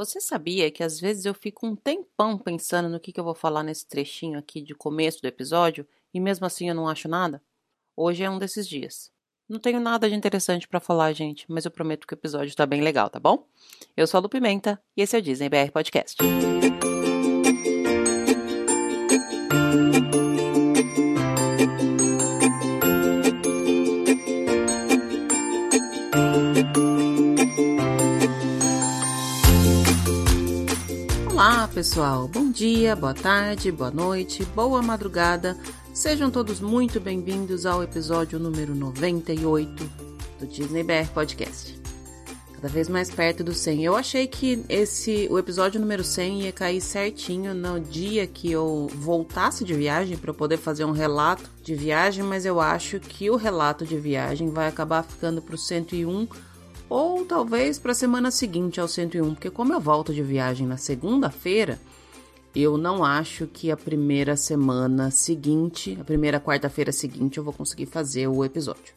Você sabia que às vezes eu fico um tempão pensando no que, que eu vou falar nesse trechinho aqui de começo do episódio e mesmo assim eu não acho nada? Hoje é um desses dias. Não tenho nada de interessante para falar, gente, mas eu prometo que o episódio tá bem legal, tá bom? Eu sou a Lu Pimenta e esse é o Disney BR Podcast. Pessoal. Bom dia, boa tarde, boa noite, boa madrugada. Sejam todos muito bem-vindos ao episódio número 98 do Disney BR Podcast. Cada vez mais perto do 100. Eu achei que esse o episódio número 100 ia cair certinho no dia que eu voltasse de viagem para poder fazer um relato de viagem, mas eu acho que o relato de viagem vai acabar ficando para o 101 ou talvez para a semana seguinte ao 101, porque como eu volto de viagem na segunda-feira, eu não acho que a primeira semana seguinte, a primeira quarta-feira seguinte, eu vou conseguir fazer o episódio.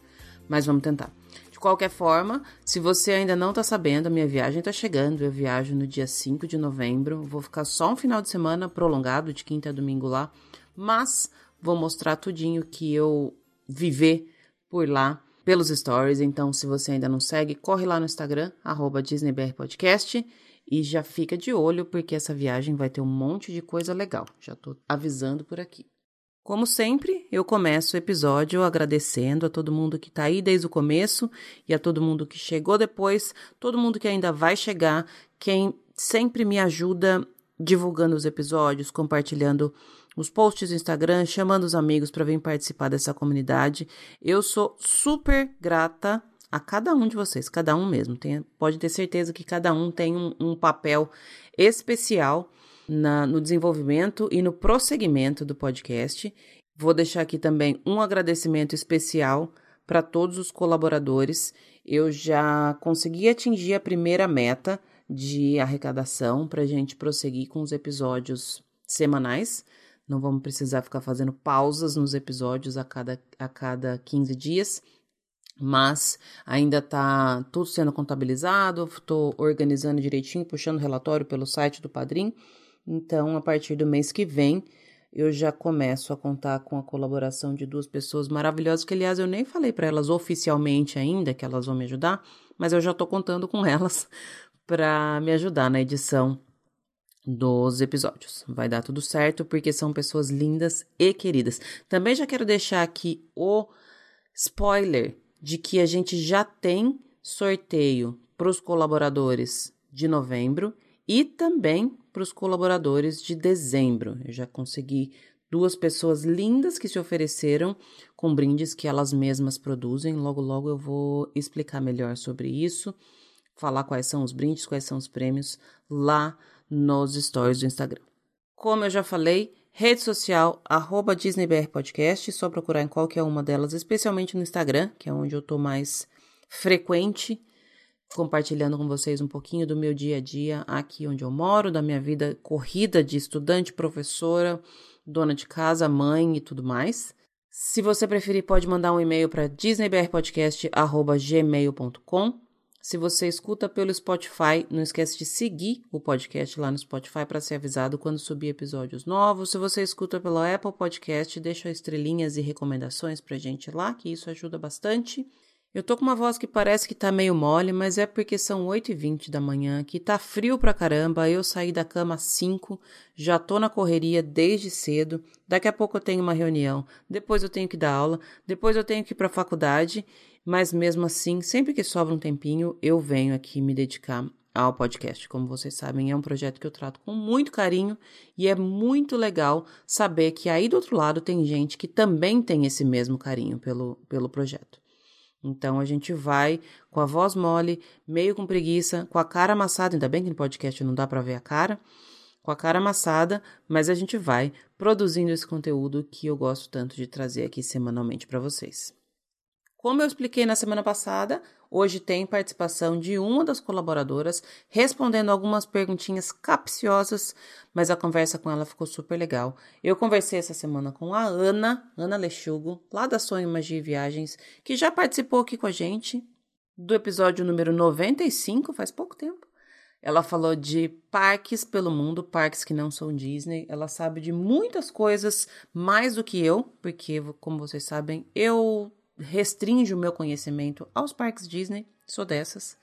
Mas vamos tentar. De qualquer forma, se você ainda não está sabendo, a minha viagem está chegando. Eu viajo no dia 5 de novembro. Vou ficar só um final de semana prolongado, de quinta a domingo lá. Mas vou mostrar tudinho que eu viver por lá pelos stories. Então, se você ainda não segue, corre lá no Instagram, DisneyBRPodcast, e já fica de olho, porque essa viagem vai ter um monte de coisa legal. Já tô avisando por aqui. Como sempre, eu começo o episódio agradecendo a todo mundo que tá aí desde o começo e a todo mundo que chegou depois, todo mundo que ainda vai chegar, quem sempre me ajuda divulgando os episódios, compartilhando os posts do Instagram, chamando os amigos para vir participar dessa comunidade. Eu sou super grata a cada um de vocês, cada um mesmo. Tem, pode ter certeza que cada um tem um, um papel especial na, no desenvolvimento e no prosseguimento do podcast. Vou deixar aqui também um agradecimento especial para todos os colaboradores. Eu já consegui atingir a primeira meta de arrecadação para a gente prosseguir com os episódios semanais. Não vamos precisar ficar fazendo pausas nos episódios a cada, a cada 15 dias. Mas ainda está tudo sendo contabilizado, estou organizando direitinho, puxando relatório pelo site do Padrim. Então, a partir do mês que vem, eu já começo a contar com a colaboração de duas pessoas maravilhosas, que aliás eu nem falei para elas oficialmente ainda que elas vão me ajudar, mas eu já estou contando com elas para me ajudar na edição dos episódios. Vai dar tudo certo porque são pessoas lindas e queridas. Também já quero deixar aqui o spoiler de que a gente já tem sorteio para os colaboradores de novembro e também para os colaboradores de dezembro. Eu já consegui duas pessoas lindas que se ofereceram com brindes que elas mesmas produzem. Logo, logo eu vou explicar melhor sobre isso, falar quais são os brindes, quais são os prêmios lá nos stories do Instagram. Como eu já falei, rede social, arroba DisneyBR Podcast, só procurar em qualquer uma delas, especialmente no Instagram, que é onde eu tô mais frequente, compartilhando com vocês um pouquinho do meu dia a dia aqui onde eu moro, da minha vida corrida de estudante, professora, dona de casa, mãe e tudo mais. Se você preferir, pode mandar um e-mail para disneybrpodcast.gmail.com se você escuta pelo Spotify, não esquece de seguir o podcast lá no Spotify para ser avisado quando subir episódios novos. Se você escuta pelo Apple Podcast, deixa estrelinhas e recomendações pra gente lá, que isso ajuda bastante. Eu tô com uma voz que parece que tá meio mole, mas é porque são 8h20 da manhã, que tá frio pra caramba, eu saí da cama às 5, já tô na correria desde cedo, daqui a pouco eu tenho uma reunião, depois eu tenho que dar aula, depois eu tenho que ir pra faculdade mas mesmo assim, sempre que sobra um tempinho, eu venho aqui me dedicar ao podcast. Como vocês sabem, é um projeto que eu trato com muito carinho e é muito legal saber que aí do outro lado tem gente que também tem esse mesmo carinho pelo, pelo projeto. Então a gente vai com a voz mole, meio com preguiça, com a cara amassada, ainda bem que no podcast não dá para ver a cara, com a cara amassada, mas a gente vai produzindo esse conteúdo que eu gosto tanto de trazer aqui semanalmente para vocês. Como eu expliquei na semana passada, hoje tem participação de uma das colaboradoras respondendo algumas perguntinhas capciosas, mas a conversa com ela ficou super legal. Eu conversei essa semana com a Ana, Ana Lechugo, lá da Sonho Magia e Viagens, que já participou aqui com a gente do episódio número 95, faz pouco tempo. Ela falou de parques pelo mundo, parques que não são Disney. Ela sabe de muitas coisas mais do que eu, porque, como vocês sabem, eu restringo o meu conhecimento aos parques Disney, sou dessas.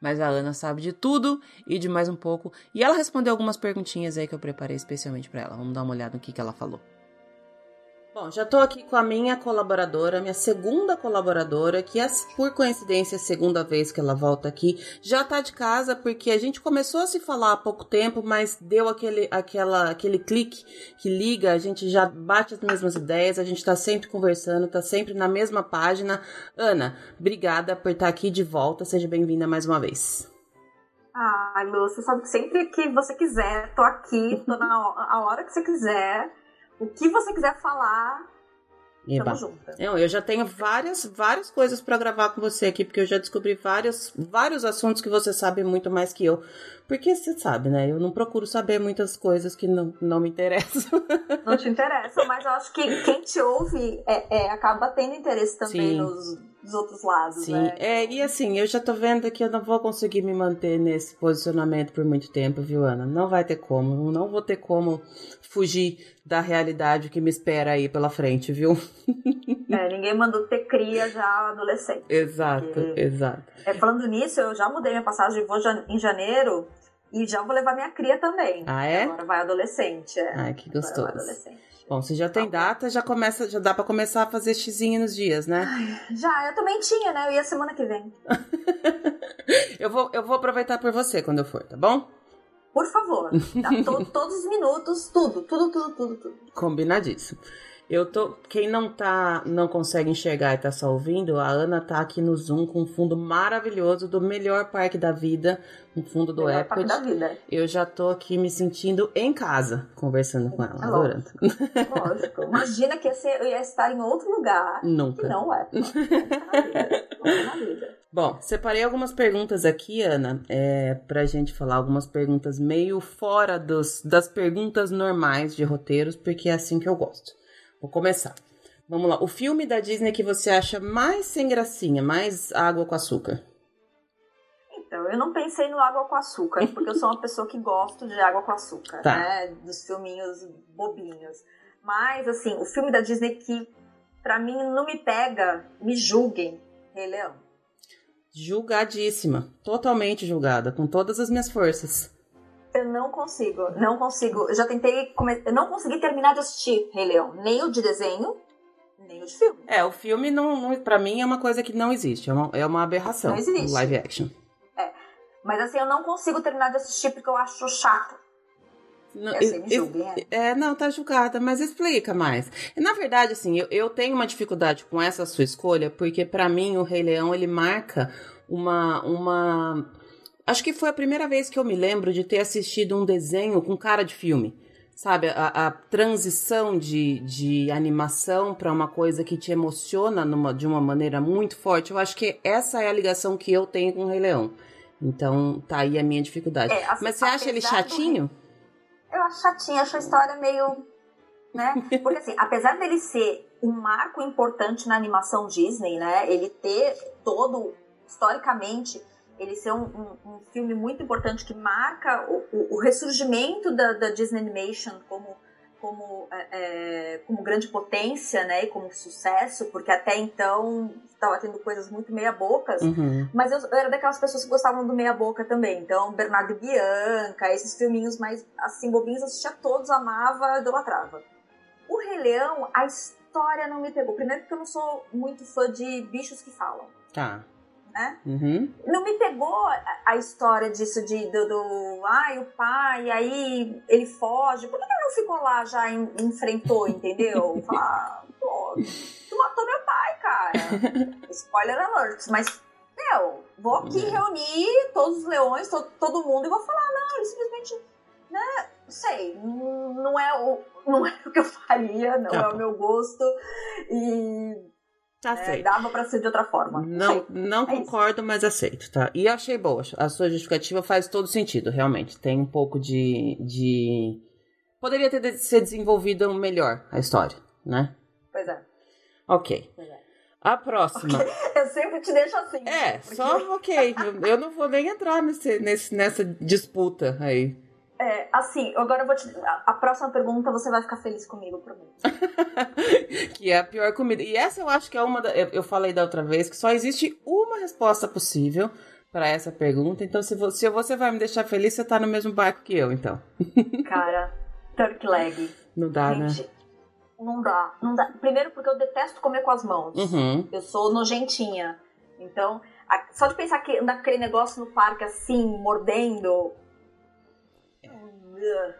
Mas a Ana sabe de tudo e de mais um pouco. E ela respondeu algumas perguntinhas aí que eu preparei especialmente para ela. Vamos dar uma olhada no que, que ela falou. Bom, já estou aqui com a minha colaboradora, minha segunda colaboradora, que é, por coincidência, a segunda vez que ela volta aqui. Já está de casa, porque a gente começou a se falar há pouco tempo, mas deu aquele, aquela, aquele clique que liga, a gente já bate as mesmas ideias, a gente está sempre conversando, está sempre na mesma página. Ana, obrigada por estar tá aqui de volta, seja bem-vinda mais uma vez. Ai, Lu, você sabe que sempre que você quiser, tô aqui, tô na hora que você quiser o que você quiser falar, Eba. Tamo Eu, eu já tenho várias, várias coisas para gravar com você aqui, porque eu já descobri vários, vários assuntos que você sabe muito mais que eu. Porque você sabe, né? Eu não procuro saber muitas coisas que não, não me interessam. Não te interessam, mas eu acho que quem te ouve é, é acaba tendo interesse também nos, nos, outros lados. Sim, né? é, e assim, eu já tô vendo que eu não vou conseguir me manter nesse posicionamento por muito tempo, viu, Ana? Não vai ter como, não vou ter como fugir da realidade que me espera aí pela frente, viu? É, ninguém mandou ter cria já adolescente. Exato, porque... exato. É, falando nisso, eu já mudei minha passagem, vou em janeiro e já vou levar minha cria também. Ah, é? Agora vai adolescente. É. Ai, que gostoso. Bom, se já tem tá data, já começa, já dá para começar a fazer xizinho nos dias, né? Ai, já, eu também tinha, né? Eu ia semana que vem. eu, vou, eu vou aproveitar por você quando eu for, tá bom? Por favor. Tá? To todos os minutos, tudo, tudo, tudo, tudo, tudo. Combinadíssimo. Eu tô. Quem não tá, não consegue enxergar e tá só ouvindo, a Ana tá aqui no Zoom com um fundo maravilhoso do melhor parque da vida, um fundo do melhor Epcot. Parque da vida. Eu já tô aqui me sentindo em casa conversando com ela, é adorando. Lógico. Imagina que eu ia estar em outro lugar. Nunca. Que não é. na vida. Bom, separei algumas perguntas aqui, Ana, é, pra gente falar algumas perguntas meio fora dos, das perguntas normais de roteiros, porque é assim que eu gosto. Vou começar. Vamos lá. O filme da Disney que você acha mais sem gracinha, mais água com açúcar? Então, eu não pensei no água com açúcar, porque eu sou uma pessoa que gosto de água com açúcar, tá. né? Dos filminhos bobinhos. Mas, assim, o filme da Disney que, pra mim, não me pega, me julguem, Rei Leão. Julgadíssima. Totalmente julgada, com todas as minhas forças. Eu não consigo, não consigo. Eu já tentei, eu não consegui terminar de assistir Rei Leão, nem o de desenho, nem o de filme. É, o filme não, não para mim é uma coisa que não existe, é uma, é uma aberração. Não existe. Live action. É, mas assim eu não consigo terminar de assistir porque eu acho chato. Não, eu, me julguem, é. é, não, tá julgada, mas explica mais. Na verdade, assim, eu, eu tenho uma dificuldade com essa sua escolha, porque para mim o Rei Leão, ele marca uma, uma... Acho que foi a primeira vez que eu me lembro de ter assistido um desenho com cara de filme. Sabe, a, a transição de, de animação para uma coisa que te emociona numa, de uma maneira muito forte. Eu acho que essa é a ligação que eu tenho com o Rei Leão. Então, tá aí a minha dificuldade. É, Mas você acha ele chatinho? Do eu acho chatinho, acho a história meio. Né? Porque assim, apesar dele ser um marco importante na animação Disney, né? Ele ter todo, historicamente, ele ser um, um, um filme muito importante que marca o, o, o ressurgimento da, da, Disney Animation como, como, é, é, como grande potência, né? E como sucesso, porque até então estava tendo coisas muito meia-bocas, uhum. mas eu, eu, era daquelas pessoas que gostavam do meia-boca também. Então, Bernardo e Bianca, esses filminhos mais assim, bobinhos, assistia todos, amava, idolatrava. O Rei Leão, a história não me pegou. Primeiro porque eu não sou muito fã de bichos que falam. Tá. Né? Uhum. Não me pegou a, história disso de do, do ai, o pai, aí ele foge. Por que ele não ficou lá já e enfrentou, entendeu? Falar, pô, tu matou meu pai, cara. Spoiler alert. Mas, meu, vou aqui é. reunir todos os leões, todo, todo mundo, e vou falar, não, ele simplesmente, né, sei, não é o, não é o que eu faria, não tá é o meu gosto. E é, dava para ser de outra forma. Não, não é concordo, isso. mas aceito, tá? E achei boa. A sua justificativa faz todo sentido, realmente. Tem um pouco de. de... Poderia ter ser desenvolvida melhor a história, né? Pois é. Ok. Pois é. A próxima. Eu sempre te deixo assim. É, porque... só ok. Eu, eu, não vou nem entrar nesse, nesse, nessa disputa aí. É, assim, agora eu vou te. A próxima pergunta você vai ficar feliz comigo, prometo. que é a pior comida. E essa eu acho que é uma. Da, eu falei da outra vez que só existe uma resposta possível para essa pergunta. Então, se você, se você vai me deixar feliz, você tá no mesmo barco que eu, então. Cara, turkey leg. Não dá, né? Gente, né? Não dá, não dá. Primeiro porque eu detesto comer com as mãos. Uhum. Eu sou nojentinha. Então, só de pensar que andar aquele negócio no parque assim, mordendo,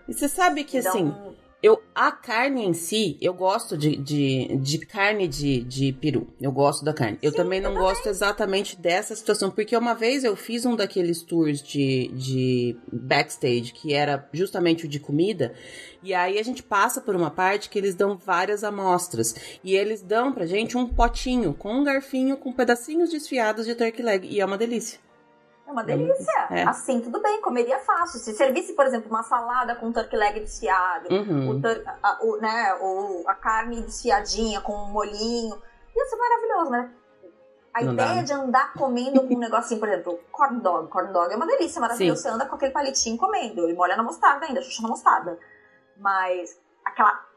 e você sabe que, assim, eu, a carne em si, eu gosto de, de, de carne de, de peru. Eu gosto da carne. Eu Sim, também não eu gosto também. exatamente dessa situação, porque uma vez eu fiz um daqueles tours de, de backstage, que era justamente o de comida, e aí a gente passa por uma parte que eles dão várias amostras. E eles dão pra gente um potinho com um garfinho com pedacinhos desfiados de turkey leg. E é uma delícia. É uma delícia. É. Assim, tudo bem, comeria fácil. Se servisse, por exemplo, uma salada com turkey leg desfiado, uhum. o, tur a, o, né, o, a carne desfiadinha com um molhinho, ia ser maravilhoso, né? A Não ideia dá. de andar comendo com um negocinho, por exemplo, corn dog. Corn dog é uma delícia, maravilhoso. Sim. Você anda com aquele palitinho comendo e molha na mostarda ainda, chucha na mostarda. Mas aquela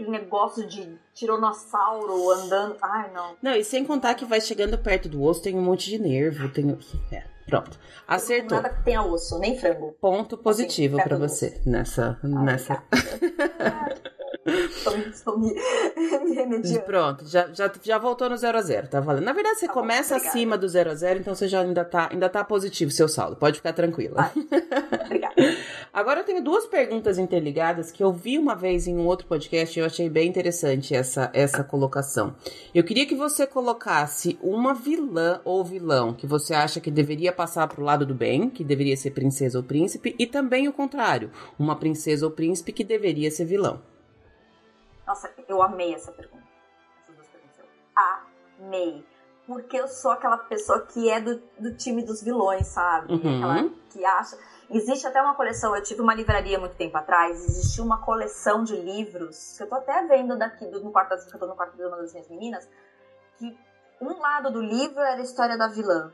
aquele negócio de tiranossauro andando. Ai, não. Não, e sem contar que vai chegando perto do osso, tem um monte de nervo, tem. É. Pronto. Acertou. Nada que tenha osso, nem frango. Ponto positivo assim, para você nessa. Nessa... Estou, me, me. Pronto, já, já, já voltou no 0 a 0 tá valendo. Na verdade, você tá começa bom, acima do 0 a 0 então você já ainda tá, ainda tá positivo seu saldo. Pode ficar tranquila. Obrigada. Agora eu tenho duas perguntas interligadas que eu vi uma vez em um outro podcast e eu achei bem interessante essa, essa colocação. Eu queria que você colocasse uma vilã ou vilão que você acha que deveria passar pro lado do bem, que deveria ser princesa ou príncipe, e também o contrário, uma princesa ou príncipe que deveria ser vilão. Nossa, eu amei essa pergunta. Essas duas perguntas. Eu amei. Porque eu sou aquela pessoa que é do, do time dos vilões, sabe? Uhum. Aquela que acha. Existe até uma coleção, eu tive uma livraria muito tempo atrás, existia uma coleção de livros, que eu tô até vendo daqui do, no quarto eu tô no quarto de uma das minhas meninas, que um lado do livro era a história da vilã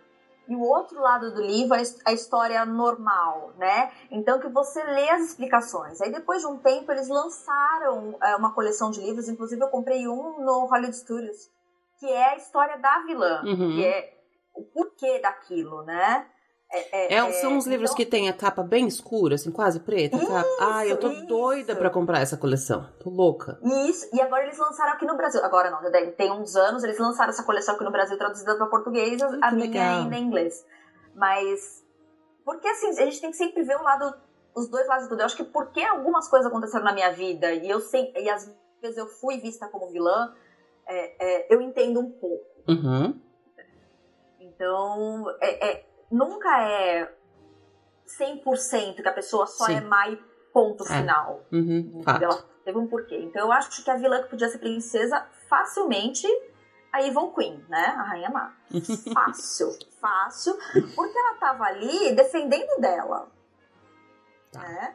e o outro lado do livro é a história normal, né? Então que você lê as explicações. Aí depois de um tempo eles lançaram é, uma coleção de livros, inclusive eu comprei um no Hollywood Studios, que é a história da vilã, uhum. que é o porquê daquilo, né? É, é, é, são uns livros então... que tem a capa bem escura, assim, quase preta. Isso, Ai, eu tô isso. doida pra comprar essa coleção. Tô louca. Isso, e agora eles lançaram aqui no Brasil. Agora não, tem uns anos, eles lançaram essa coleção aqui no Brasil traduzida pra português, Ai, a minha legal. ainda em inglês. Mas. Porque assim, a gente tem que sempre ver o lado, os dois lados de tudo. Eu acho que porque algumas coisas aconteceram na minha vida e eu sei, e às vezes eu fui vista como vilã, é, é, eu entendo um pouco. Uhum. Então, é, é nunca é 100% que a pessoa só Sim. é má e ponto é. final. Uhum, ela teve um porquê. Então eu acho que a vilã que podia ser princesa facilmente a Evil Queen, né? A rainha má. Fácil, fácil, porque ela tava ali defendendo dela. Tá. Né?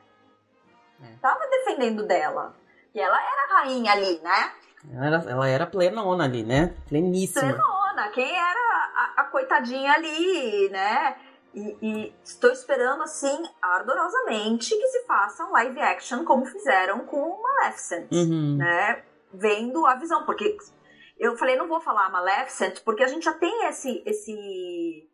É. Tava defendendo dela. E ela era rainha ali, né? Ela era, ela era plenona ali, né? Pleníssima. Plenona. Quem era a, coitadinha ali, né? E, e, estou esperando, assim, ardorosamente que se faça um live action como fizeram com Maleficent, uhum. né? Vendo a visão, porque eu falei, não vou falar Maleficent, porque a gente já tem esse, esse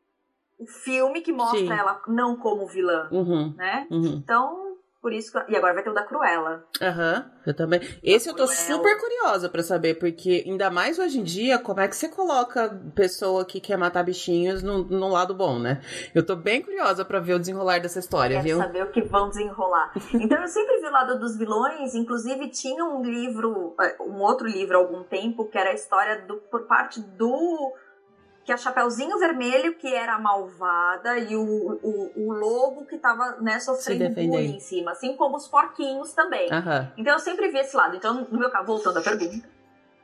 o filme que mostra Sim. ela não como vilã, uhum. né? Uhum. Então, por isso que... E agora vai ter o da Cruella. Aham, uhum, eu também. Esse eu tô super curiosa para saber, porque ainda mais hoje em dia, como é que você coloca pessoa que quer matar bichinhos no, no lado bom, né? Eu tô bem curiosa para ver o desenrolar dessa história, Quer viu? saber o que vão desenrolar. Então eu sempre vi o lado dos vilões, inclusive tinha um livro, é, um outro livro há algum tempo, que era a história do, por parte do que a Chapeuzinho Vermelho, que era a malvada, e o, o, o lobo que tava né, sofrendo bullying em cima, assim como os porquinhos também. Uhum. Então eu sempre vi esse lado. Então, no meu caso, voltando à pergunta,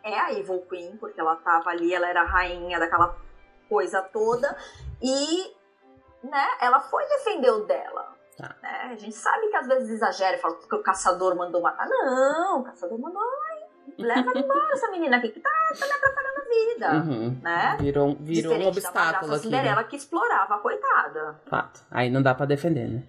é a Evil Queen, porque ela tava ali, ela era a rainha daquela coisa toda, e né, ela foi defender o dela. Tá. Né? A gente sabe que às vezes exagera e fala que o caçador mandou matar. Não, o caçador mandou. Leva embora essa menina aqui que tá, tá me atrapalhando vida, uhum. né? Virou, virou um obstáculo aqui. Cinderela né? que explorava a coitada. Fato. Aí não dá pra defender, né?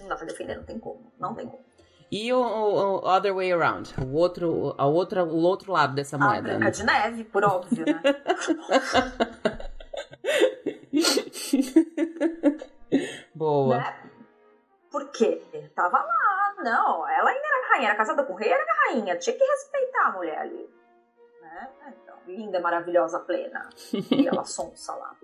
Não dá pra defender, não tem como. Não tem como. E o, o, other way around, o outro, a outra, o outro lado dessa moeda. A Branca né? de Neve, por óbvio, né? Boa. Né? Por quê? Tava lá, não. Ela ainda era rainha, era casada com o rei, era rainha. Tinha que respeitar a mulher ali. Né? Então, linda, maravilhosa, plena. E ela sonsa lá.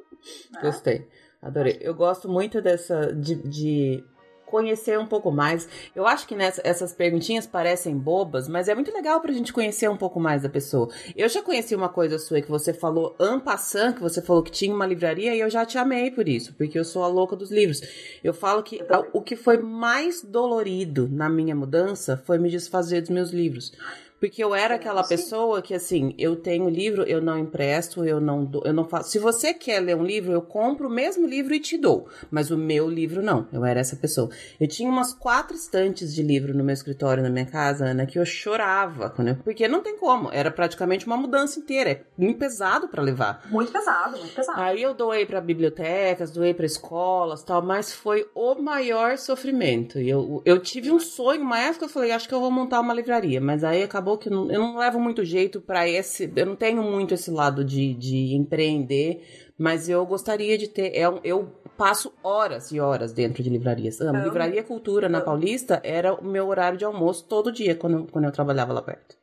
Né? Gostei. Adorei. Eu gosto muito dessa. de, de conhecer um pouco mais. Eu acho que nessa, essas perguntinhas parecem bobas, mas é muito legal pra gente conhecer um pouco mais da pessoa. Eu já conheci uma coisa sua que você falou en passant, que você falou que tinha uma livraria e eu já te amei por isso, porque eu sou a louca dos livros. Eu falo que o que foi mais dolorido na minha mudança foi me desfazer dos meus livros. Porque eu era aquela pessoa que, assim, eu tenho livro, eu não empresto, eu não dou, eu não faço. Se você quer ler um livro, eu compro o mesmo livro e te dou. Mas o meu livro não. Eu era essa pessoa. Eu tinha umas quatro estantes de livro no meu escritório, na minha casa, Ana, que eu chorava. Quando eu, porque não tem como. Era praticamente uma mudança inteira. É muito pesado para levar. Muito pesado, muito pesado. Aí eu doei para bibliotecas, doei para escolas tal, mas foi o maior sofrimento. Eu, eu tive um sonho, uma época eu falei, acho que eu vou montar uma livraria. Mas aí acabou acabou que eu não, eu não levo muito jeito para esse. Eu não tenho muito esse lado de, de empreender, mas eu gostaria de ter. Eu, é eu passo horas e horas dentro de livrarias. Amo. Livraria Cultura na Paulista era o meu horário de almoço todo dia quando, quando eu trabalhava lá perto.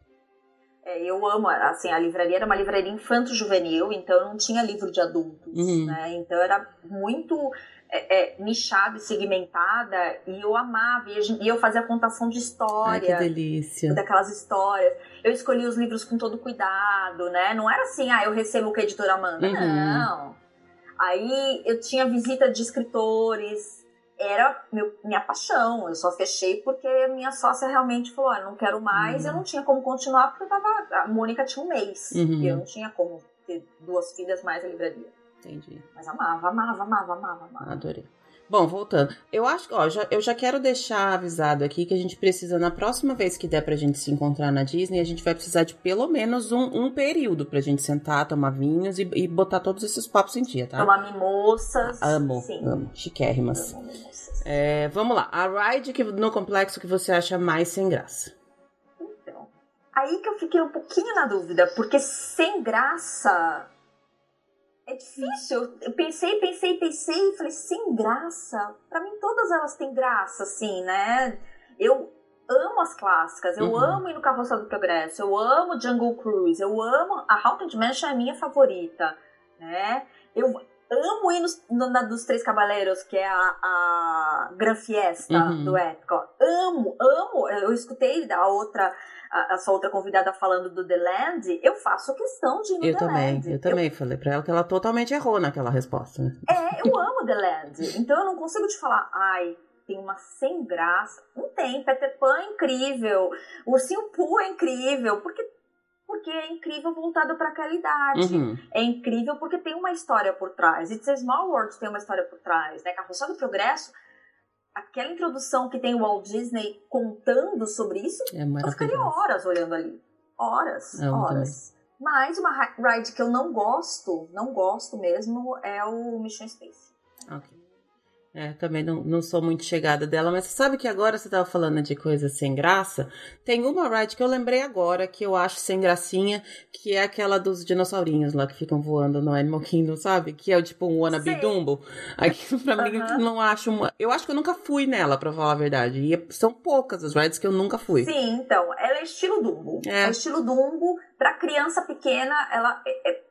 É, eu amo, assim, a livraria era uma livraria infanto-juvenil, então não tinha livro de adultos, uhum. né? Então era muito é, é, nichada e segmentada e eu amava. E eu fazia contação de história. Ai, que delícia. Daquelas histórias. Eu escolhi os livros com todo cuidado, né? Não era assim, ah, eu recebo o que a editora manda. Uhum. Não. Aí eu tinha visita de escritores. Era meu, minha paixão. Eu só fechei porque minha sócia realmente falou: ah, não quero mais. Uhum. Eu não tinha como continuar porque eu tava. A Mônica tinha um mês. Uhum. E eu não tinha como ter duas filhas mais a livraria. Entendi. Mas amava, amava, amava, amava, amava. Adorei. Bom, voltando. Eu acho que, ó, já, eu já quero deixar avisado aqui que a gente precisa, na próxima vez que der pra gente se encontrar na Disney, a gente vai precisar de pelo menos um, um período pra gente sentar, tomar vinhos e, e botar todos esses papos em dia, tá? Tomar mimoças. Amo, sim. amo. Chiquérrimas. Amo É, vamos lá. A ride que, no complexo que você acha mais sem graça. Então, aí que eu fiquei um pouquinho na dúvida, porque sem graça é difícil. Eu pensei, pensei, pensei e falei, sem graça. Para mim, todas elas têm graça, assim, né? Eu amo as clássicas, eu uhum. amo ir no Carroça do Progresso, eu amo Jungle Cruise, eu amo. A Haunted Mansion é a minha favorita, né? Eu amo ir no, na dos Três Cavaleiros, que é a, a Gran Fiesta uhum. do Epcot. Amo, amo. Eu escutei da outra a, a, sua outra convidada falando do The Land, eu faço questão de ir no eu The também, Land. Eu também, falei pra ela que ela totalmente errou naquela resposta. É, eu amo The Land. Então eu não consigo te falar, ai, tem uma sem graça. Não tem. Peter Pan é incrível. Ursinho Pooh é incrível. Porque porque é incrível voltado para aquela idade. Uhum. É incrível porque tem uma história por trás. It's a Small World tem uma história por trás, né? Carroça do Progresso aquela introdução que tem o Walt Disney contando sobre isso, é eu ficaria horas olhando ali. Horas, é horas. Também. Mas uma ride que eu não gosto, não gosto mesmo, é o Mission Space. Ok. É, também não, não sou muito chegada dela, mas você sabe que agora você tava falando de coisas sem graça? Tem uma ride que eu lembrei agora, que eu acho sem gracinha, que é aquela dos dinossaurinhos lá que ficam voando no Animal Kingdom, sabe? Que é o tipo um wannabe. Dumbo. Aqui, pra mim, não acho uma... Eu acho que eu nunca fui nela, pra falar a verdade. E são poucas as rides que eu nunca fui. Sim, então, ela é estilo Dumbo. É, é estilo Dumbo. Pra criança pequena, ela... É, é...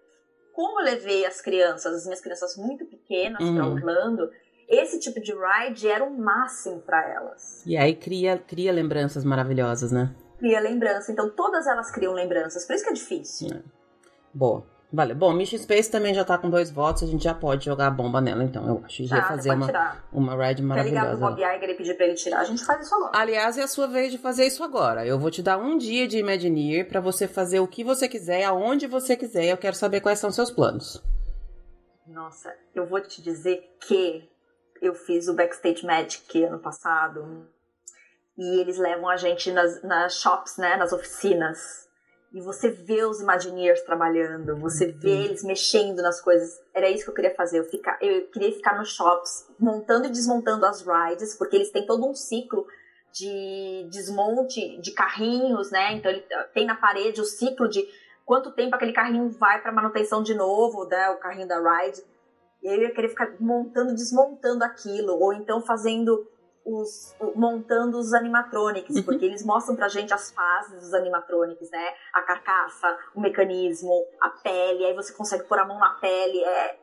Como eu levei as crianças, as minhas crianças muito pequenas uhum. pra Orlando esse tipo de ride era o máximo para elas. E aí cria, cria lembranças maravilhosas, né? Cria lembrança. Então todas elas criam lembranças. Por isso que é difícil. É. Boa. Valeu. Bom, Mission Space também já tá com dois votos, a gente já pode jogar a bomba nela, então, eu acho. Já ah, fazer uma, tirar. uma ride maravilhosa. Quer ligar pro Bob Iger e pedir pra ele tirar, a gente faz isso agora. Aliás, é a sua vez de fazer isso agora. Eu vou te dar um dia de Imagineer para você fazer o que você quiser, aonde você quiser. Eu quero saber quais são seus planos. Nossa, eu vou te dizer que eu fiz o Backstage Magic ano passado e eles levam a gente nas, nas shops, né, nas oficinas. e você vê os Imagineers trabalhando, você vê uhum. eles mexendo nas coisas. Era isso que eu queria fazer. Eu, ficar, eu queria ficar nos shops, montando e desmontando as rides, porque eles têm todo um ciclo de desmonte de carrinhos, né? Então ele tem na parede o ciclo de quanto tempo aquele carrinho vai para manutenção de novo, né? O carrinho da ride. E aí eu ia querer ficar montando, desmontando aquilo, ou então fazendo os, montando os animatronics, uhum. porque eles mostram pra gente as fases dos animatronics, né? A carcaça, o mecanismo, a pele, aí você consegue pôr a mão na pele. É...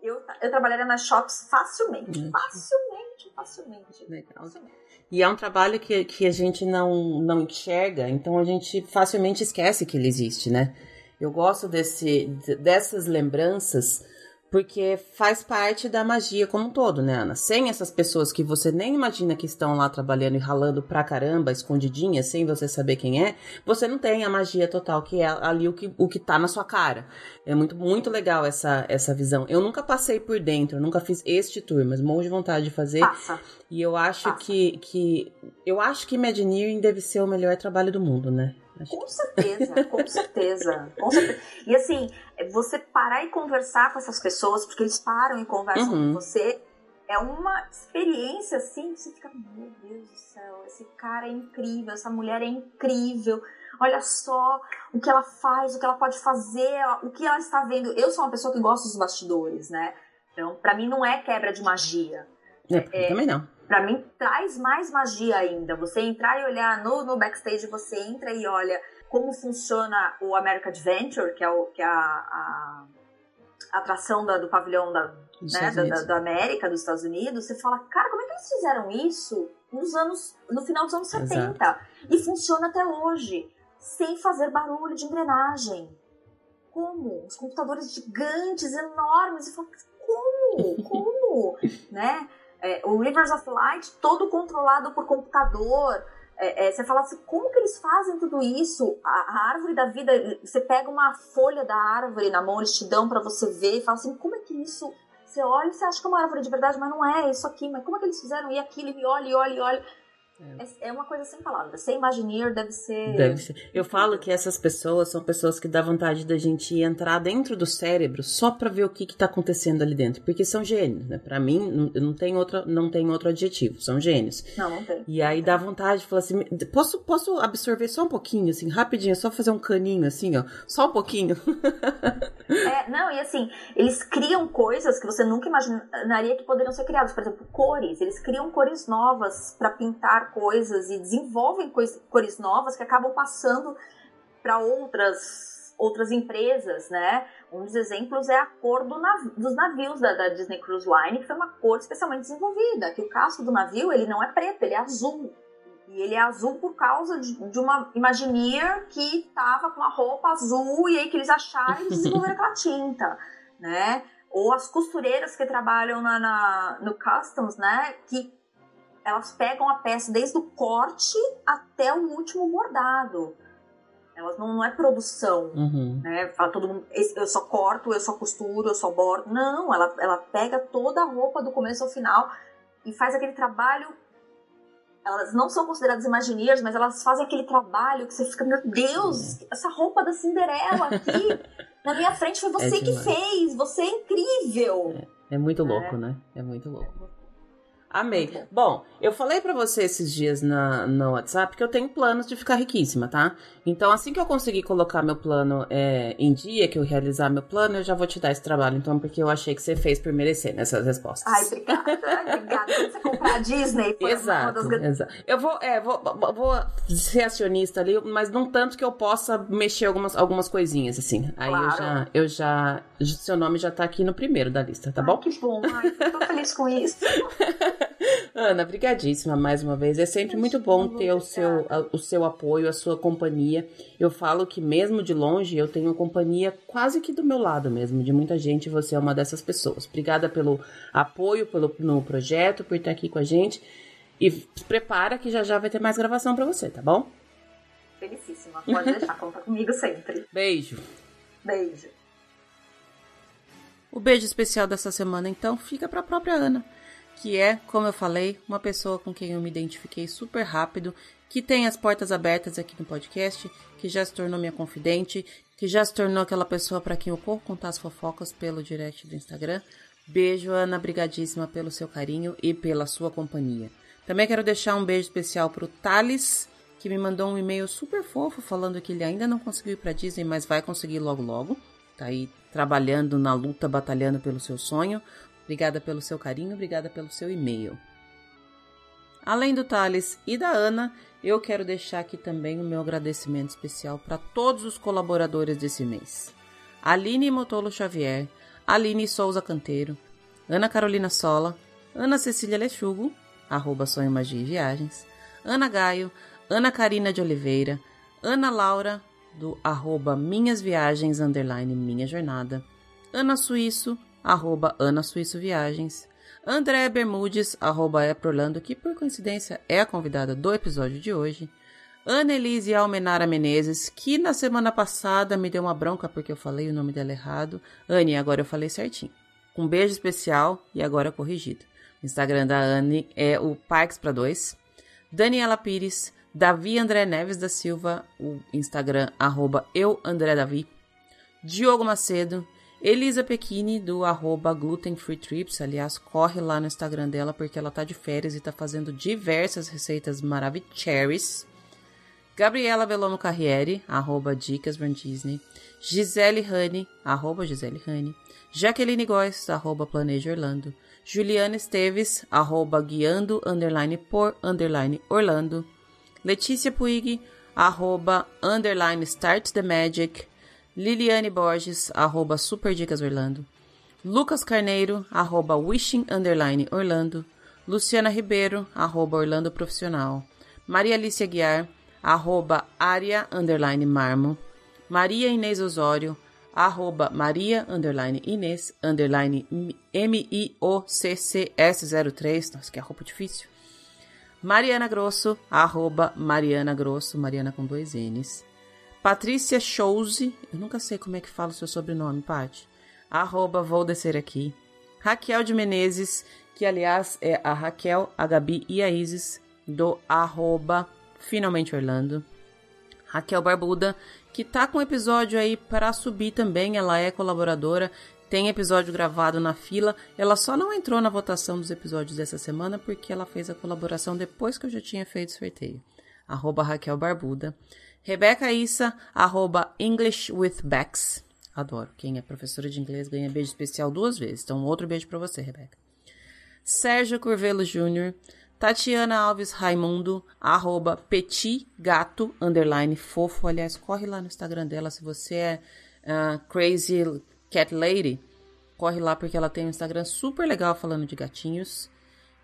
Eu, eu trabalharia nas shops facilmente, uhum. facilmente, facilmente. Legal. Facilmente. E é um trabalho que, que a gente não, não enxerga, então a gente facilmente esquece que ele existe, né? Eu gosto desse, dessas lembranças porque faz parte da magia como um todo, né, Ana? Sem essas pessoas que você nem imagina que estão lá trabalhando e ralando pra caramba, escondidinhas, sem você saber quem é, você não tem a magia total, que é ali o que, o que tá na sua cara. É muito, muito legal essa, essa visão. Eu nunca passei por dentro, nunca fiz este tour, mas morro de vontade de fazer. Passa. E eu acho que, que. Eu acho que Imagineering deve ser o melhor trabalho do mundo, né? Com certeza, com certeza, com certeza. E assim, você parar e conversar com essas pessoas, porque eles param e conversam uhum. com você, é uma experiência assim, que você fica, meu Deus do céu, esse cara é incrível, essa mulher é incrível. Olha só o que ela faz, o que ela pode fazer, o que ela está vendo. Eu sou uma pessoa que gosta dos bastidores, né? Então, para mim não é quebra de magia. É, é, também não para mim traz mais magia ainda. Você entrar e olhar no, no backstage, você entra e olha como funciona o American Adventure, que é, o, que é a, a, a atração da, do pavilhão da, né, da, da, da, América, dos Estados Unidos. Você fala, cara, como é que eles fizeram isso nos anos, no final dos anos 70? Exato. E funciona até hoje, sem fazer barulho de engrenagem. Como? Os computadores gigantes, enormes. E fala, como? Como? né? É, o Rivers of Light todo controlado por computador. É, é, você fala assim, como que eles fazem tudo isso? A, a, árvore da vida, você pega uma folha da árvore na mão, eles te dão para você ver e fala assim, como é que isso... Você olha e você acha que é uma árvore de verdade, mas não é, isso aqui. Mas como é que eles fizeram? E aquilo, e olha, e olha, e olha. É. é. uma coisa sem palavras. Ser Imagineer deve ser. Deve ser. Eu falo que essas pessoas são pessoas que dá vontade da gente entrar dentro do cérebro só para ver o que, que tá acontecendo ali dentro. Porque são gênios, né? Pra mim, não, não, tem, outra, não tem outro adjetivo. São gênios. Não, não tem. E aí dá vontade de falar assim: posso, posso absorver só um pouquinho, assim, rapidinho, só fazer um caninho, assim, ó. Só um pouquinho. é, não, e assim, eles criam coisas que você nunca imaginaria que poderiam ser criadas. Por exemplo, cores. Eles criam cores novas para pintar coisas e desenvolvem cores novas que acabam passando para outras outras empresas, né? Um dos exemplos é a cor do nav dos navios da, da, Disney Cruise Line, que foi uma cor especialmente desenvolvida, que o casco do navio ele não é preto, ele é azul. E ele é azul por causa de, de uma Imagineer que estava com uma roupa azul e aí que eles acharam e desenvolveram aquela tinta, né? Ou as costureiras que trabalham na, na, no Customs, né? Que elas pegam a peça desde o corte até o último bordado. Elas não, não é produção, uhum. né? Fala todo mundo, eu só corto, eu só costuro, eu só bordo. Não, ela, ela pega toda a roupa do começo ao final e faz aquele trabalho. Elas não são consideradas imagineers, mas elas fazem aquele trabalho que você fica, meu Deus, uhum. essa roupa da Cinderela aqui na minha frente foi você é que fez, você é incrível. É, é muito louco, é. né? É muito louco. Amei. Tá bom, eu falei para você esses dias na, no WhatsApp que eu tenho planos de ficar riquíssima, tá? Então, assim que eu conseguir colocar meu plano é, em dia, que eu realizar meu plano, eu já vou te dar esse trabalho. Então, porque eu achei que você fez por merecer nessas respostas. Ai, obrigada. obrigada. Você comprar a Disney, foi exato, uma das... exato. Eu vou, é, vou, vou ser acionista ali, mas não tanto que eu possa mexer algumas, algumas coisinhas, assim. Aí claro. eu já, eu já. Seu nome já tá aqui no primeiro da lista, tá Ai, bom? Que bom. Ai, tô feliz com isso. Ana, brigadíssima mais uma vez. É sempre muito bom ter o seu, o seu apoio, a sua companhia. Eu falo que mesmo de longe eu tenho companhia quase que do meu lado mesmo, de muita gente. Você é uma dessas pessoas. Obrigada pelo apoio pelo, no projeto, por estar aqui com a gente. E prepara que já já vai ter mais gravação para você, tá bom? Felicíssima. Pode deixar, conta comigo sempre. Beijo. Beijo. O beijo especial dessa semana, então, fica para a própria Ana que é, como eu falei, uma pessoa com quem eu me identifiquei super rápido, que tem as portas abertas aqui no podcast, que já se tornou minha confidente, que já se tornou aquela pessoa para quem eu corro contar as fofocas pelo direct do Instagram. Beijo, Ana, brigadíssima pelo seu carinho e pela sua companhia. Também quero deixar um beijo especial pro Thales, que me mandou um e-mail super fofo falando que ele ainda não conseguiu ir para Disney, mas vai conseguir logo logo. Tá aí trabalhando na luta, batalhando pelo seu sonho. Obrigada pelo seu carinho, obrigada pelo seu e-mail. Além do Thales e da Ana, eu quero deixar aqui também o meu agradecimento especial para todos os colaboradores desse mês. Aline Motolo Xavier, Aline Souza Canteiro, Ana Carolina Sola, Ana Cecília Lechugo, arroba Sonho Magia e Viagens, Ana Gaio, Ana Karina de Oliveira, Ana Laura, do arroba Minhas Viagens, underline Minha Jornada, Ana Suíço, arroba Ana Suíço Viagens, André Bermudes, arroba Eprolando, que por coincidência é a convidada do episódio de hoje, Ana Elise Almenara Menezes, que na semana passada me deu uma bronca porque eu falei o nome dela errado. Anne, agora eu falei certinho. Um beijo especial e agora corrigido. O Instagram da Anne é o Parques para Dois. Daniela Pires, Davi André Neves da Silva, o Instagram arroba eu André Davi. Diogo Macedo, Elisa Pequini, do arroba Gluten Free Trips, aliás, corre lá no Instagram dela porque ela tá de férias e tá fazendo diversas receitas maravilhosas. Gabriela Velono Carriere, arroba Dicas Van Disney. Gisele Honey, arroba Gisele Honey. Jaqueline Góes, arroba Planeja Orlando. Juliana Esteves, arroba guiando, underline por, underline Orlando. Letícia Puig, arroba, underline start the magic. Liliane Borges, arroba Super Dicas Orlando. Lucas Carneiro, arroba wishing, underline Orlando. Luciana Ribeiro, arroba Orlando Profissional. Maria Alicia Guiar, arroba área, underline Marmo. Maria Inês Osório, arroba Maria, underline Inês, underline M-I-O-C-C-S-03. Nossa, que é roupa difícil. Mariana Grosso, arroba Mariana Grosso, Mariana com dois N's. Patrícia Chose, eu nunca sei como é que fala o seu sobrenome, Paty. Arroba, vou descer aqui. Raquel de Menezes, que aliás é a Raquel, a Gabi e a Isis, do arroba Finalmente Orlando. Raquel Barbuda, que tá com episódio aí para subir também, ela é colaboradora, tem episódio gravado na fila. Ela só não entrou na votação dos episódios dessa semana porque ela fez a colaboração depois que eu já tinha feito o sorteio. Arroba Raquel Barbuda. Rebeca Issa, arroba English with Bex. Adoro. Quem é professora de inglês ganha beijo especial duas vezes. Então, outro beijo para você, Rebeca. Sérgio Curvelo Júnior. Tatiana Alves Raimundo, arroba Petit Gato, underline fofo. Aliás, corre lá no Instagram dela se você é uh, crazy cat lady. Corre lá porque ela tem um Instagram super legal falando de gatinhos.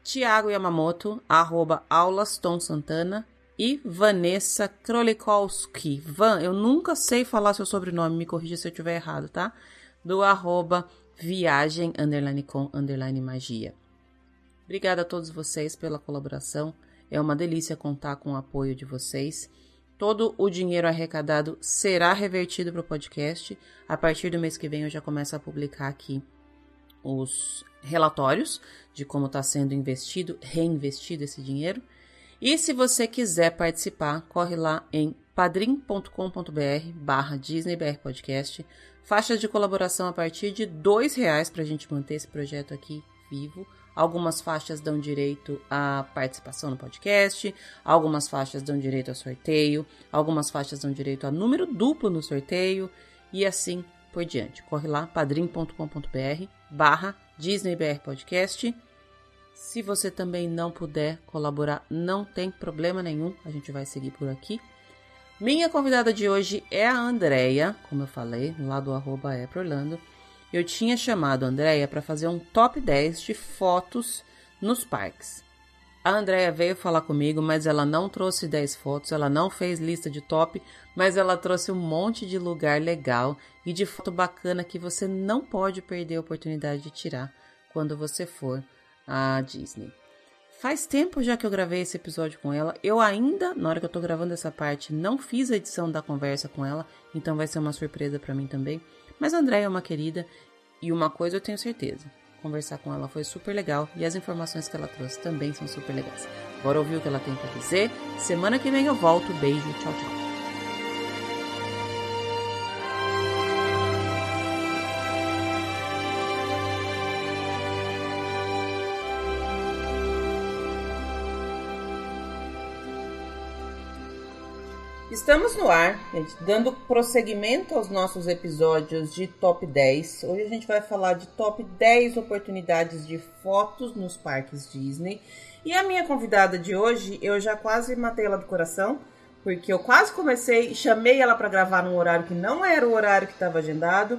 Tiago Yamamoto, arroba Aulas Tom Santana. E Vanessa Krolikowski. Van, eu nunca sei falar seu sobrenome, me corrija se eu estiver errado, tá? Do arroba viagem, underline com, underline magia. Obrigada a todos vocês pela colaboração. É uma delícia contar com o apoio de vocês. Todo o dinheiro arrecadado será revertido para o podcast. A partir do mês que vem eu já começo a publicar aqui os relatórios de como está sendo investido, reinvestido esse dinheiro. E se você quiser participar, corre lá em padrim.com.br barra DisneyBR Podcast. Faixas de colaboração a partir de dois reais para a gente manter esse projeto aqui vivo. Algumas faixas dão direito à participação no podcast, algumas faixas dão direito a sorteio, algumas faixas dão direito a número duplo no sorteio e assim por diante. Corre lá, padrim.com.br barra DisneyBR Podcast. Se você também não puder colaborar, não tem problema nenhum, a gente vai seguir por aqui. Minha convidada de hoje é a Andrea, como eu falei, lá do arroba é Orlando eu tinha chamado a Andrea para fazer um top 10 de fotos nos parques. A Andrea veio falar comigo, mas ela não trouxe 10 fotos, ela não fez lista de top, mas ela trouxe um monte de lugar legal e de foto bacana que você não pode perder a oportunidade de tirar quando você for à Disney. Faz tempo já que eu gravei esse episódio com ela. Eu ainda, na hora que eu tô gravando essa parte, não fiz a edição da conversa com ela, então vai ser uma surpresa para mim também. Mas a Andréia é uma querida e uma coisa eu tenho certeza: Conversar com ela foi super legal e as informações que ela trouxe também são super legais. Bora ouvir o que ela tem para dizer. Semana que vem eu volto. Beijo, tchau, tchau. Estamos no ar, gente, dando prosseguimento aos nossos episódios de top 10. Hoje a gente vai falar de top 10 oportunidades de fotos nos parques Disney. E a minha convidada de hoje, eu já quase matei ela do coração, porque eu quase comecei, chamei ela para gravar num horário que não era o horário que estava agendado.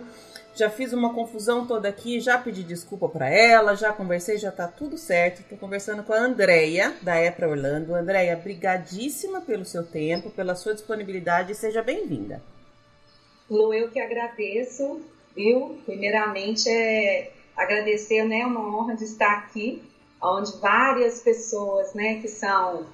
Já fiz uma confusão toda aqui, já pedi desculpa para ela, já conversei, já tá tudo certo. Tô conversando com a Andreia, da EPRA Orlando. Andreia, brigadíssima pelo seu tempo, pela sua disponibilidade seja bem-vinda. Lu, eu que agradeço, viu? Primeiramente é agradecer, né? Uma honra de estar aqui, onde várias pessoas, né, que são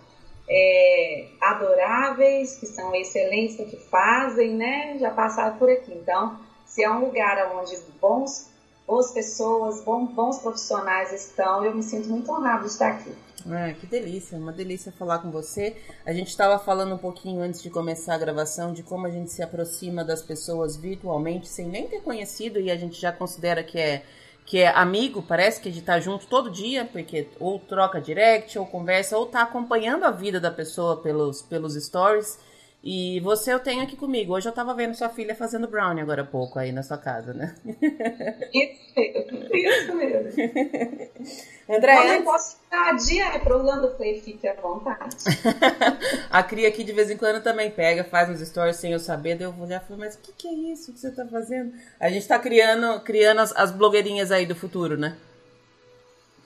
é, adoráveis, que são excelentes no que fazem, né, já passaram por aqui. Então, se é um lugar onde bons, boas pessoas, bons, bons profissionais estão, eu me sinto muito honrado de estar aqui. Ah, que delícia, uma delícia falar com você. A gente estava falando um pouquinho antes de começar a gravação de como a gente se aproxima das pessoas virtualmente sem nem ter conhecido e a gente já considera que é que é amigo, parece que a gente tá junto todo dia, porque ou troca direct, ou conversa, ou tá acompanhando a vida da pessoa pelos, pelos stories. E você eu tenho aqui comigo. Hoje eu tava vendo sua filha fazendo brownie agora há pouco aí na sua casa, né? Isso, isso mesmo. André. Eu posso dar dia pro Orlando Play, fique à vontade. a Cria aqui de vez em quando também pega, faz uns stories sem eu saber, daí eu vou olhar e falar, mas o que, que é isso que você tá fazendo? A gente tá criando, criando as, as blogueirinhas aí do futuro, né?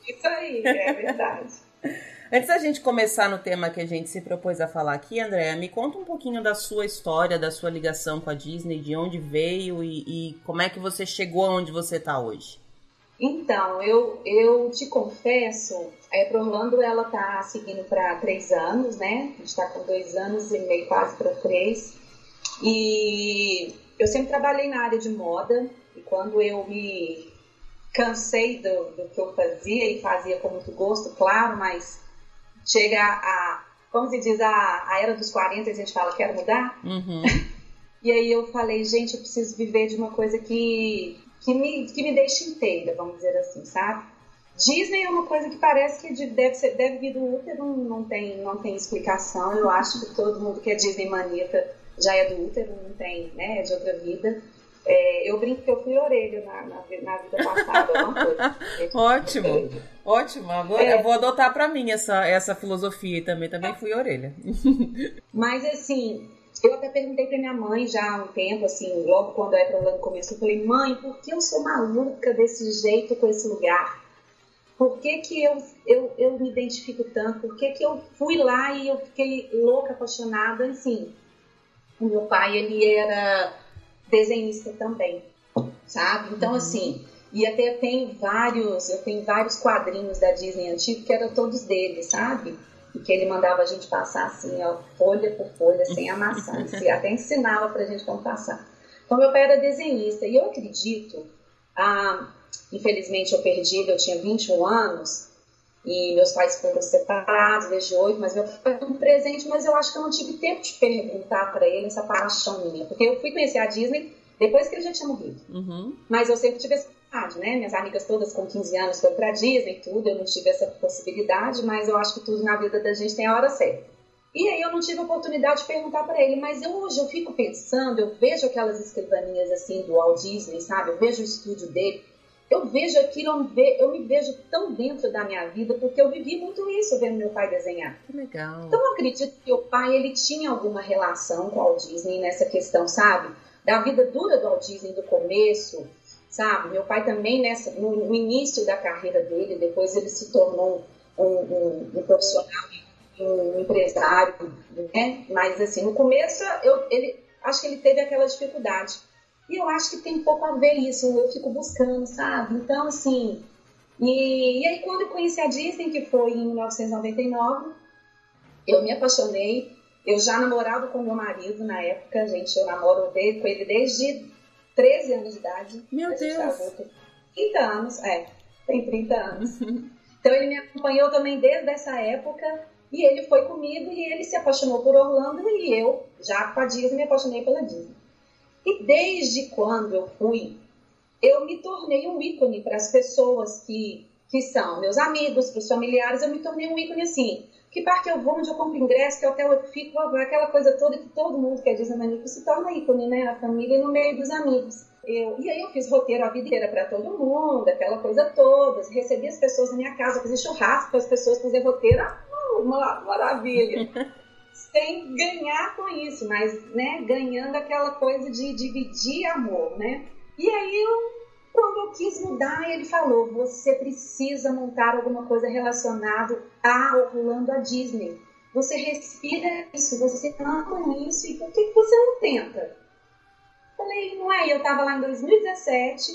Isso aí, é verdade. Antes da gente começar no tema que a gente se propôs a falar aqui, Andréa, me conta um pouquinho da sua história, da sua ligação com a Disney, de onde veio e, e como é que você chegou aonde você está hoje. Então, eu, eu te confesso, é, para Orlando ela tá seguindo para três anos, né? A gente está com dois anos e meio, quase para três. E eu sempre trabalhei na área de moda e quando eu me cansei do, do que eu fazia e fazia com muito gosto, claro, mas chega a, como se diz, a, a era dos 40 a gente fala, quero mudar. Uhum. e aí eu falei, gente, eu preciso viver de uma coisa que, que, me, que me deixe inteira, vamos dizer assim, sabe? Disney é uma coisa que parece que deve, ser, deve vir do útero, não tem, não tem explicação. Eu acho que todo mundo que é Disney manita já é do útero, não tem, né? É de outra vida. É, eu brinco que eu fui orelha na, na, na vida passada, é. Ótimo, ótimo. Agora é. eu vou adotar para mim essa, essa filosofia e também, também fui orelha. Mas assim, eu até perguntei pra minha mãe já há um tempo, assim, logo quando a Orlando começou, eu falei, mãe, por que eu sou maluca desse jeito com esse lugar? Por que, que eu, eu, eu me identifico tanto? Por que, que eu fui lá e eu fiquei louca, apaixonada? Assim, o meu pai, ele era desenhista também, sabe? Então, uhum. assim, e até tem vários, eu tenho vários quadrinhos da Disney antigo que eram todos dele, sabe? E que ele mandava a gente passar assim, ó, folha por folha, sem amassar. e até ensinava pra gente como passar. Então, meu pai era desenhista. E eu acredito, ah, infelizmente eu perdi, eu tinha 21 anos, e meus pais foram separados desde oito, mas meu pai foi um presente, mas eu acho que eu não tive tempo de perguntar para ele essa paixão minha, porque eu fui conhecer a Disney depois que ele já tinha morrido. Uhum. Mas eu sempre tive essa vontade, né? Minhas amigas todas com 15 anos foram pra Disney e tudo, eu não tive essa possibilidade, mas eu acho que tudo na vida da gente tem a hora certa. E aí eu não tive a oportunidade de perguntar para ele, mas eu, hoje eu fico pensando, eu vejo aquelas escrivaninhas assim do Walt Disney, sabe? Eu vejo o estúdio dele, eu vejo aquilo, eu me vejo tão dentro da minha vida, porque eu vivi muito isso vendo meu pai desenhar. Que legal. Então eu acredito que o pai, ele tinha alguma relação com o Walt Disney nessa questão, sabe? Da vida dura do Walt Disney do começo, sabe? Meu pai também, nessa, no, no início da carreira dele, depois ele se tornou um, um, um profissional, um empresário, né? Mas assim, no começo, eu, ele, acho que ele teve aquela dificuldade e eu acho que tem pouco a ver isso, eu fico buscando, sabe? Então, assim. E, e aí, quando eu conheci a Disney, que foi em 1999, eu me apaixonei. Eu já namorava com meu marido na época, gente. Eu namoro com ele desde 13 anos de idade. Meu Deus! 30 anos, é. tem 30 anos. Então ele me acompanhou também desde essa época e ele foi comigo e ele se apaixonou por Orlando e eu, já com a Disney, me apaixonei pela Disney. E desde quando eu fui, eu me tornei um ícone para as pessoas que, que são meus amigos, para os familiares, eu me tornei um ícone assim. Que parque eu vou, onde eu compro ingresso, que hotel eu fico, aquela coisa toda que todo mundo quer dizer, mas se torna ícone, né? A família no meio dos amigos. Eu, e aí eu fiz roteiro a vida inteira para todo mundo, aquela coisa toda. Recebi as pessoas na minha casa, fazia churrasco para as pessoas fazer roteiro. Ah, uma maravilha. Sem ganhar com isso, mas né, ganhando aquela coisa de dividir amor, né? E aí eu, quando eu quis mudar, ele falou: você precisa montar alguma coisa relacionada a Orlando a Disney. Você respira isso, você ama isso, e por que você não tenta? Falei, não é? Eu estava lá em 2017,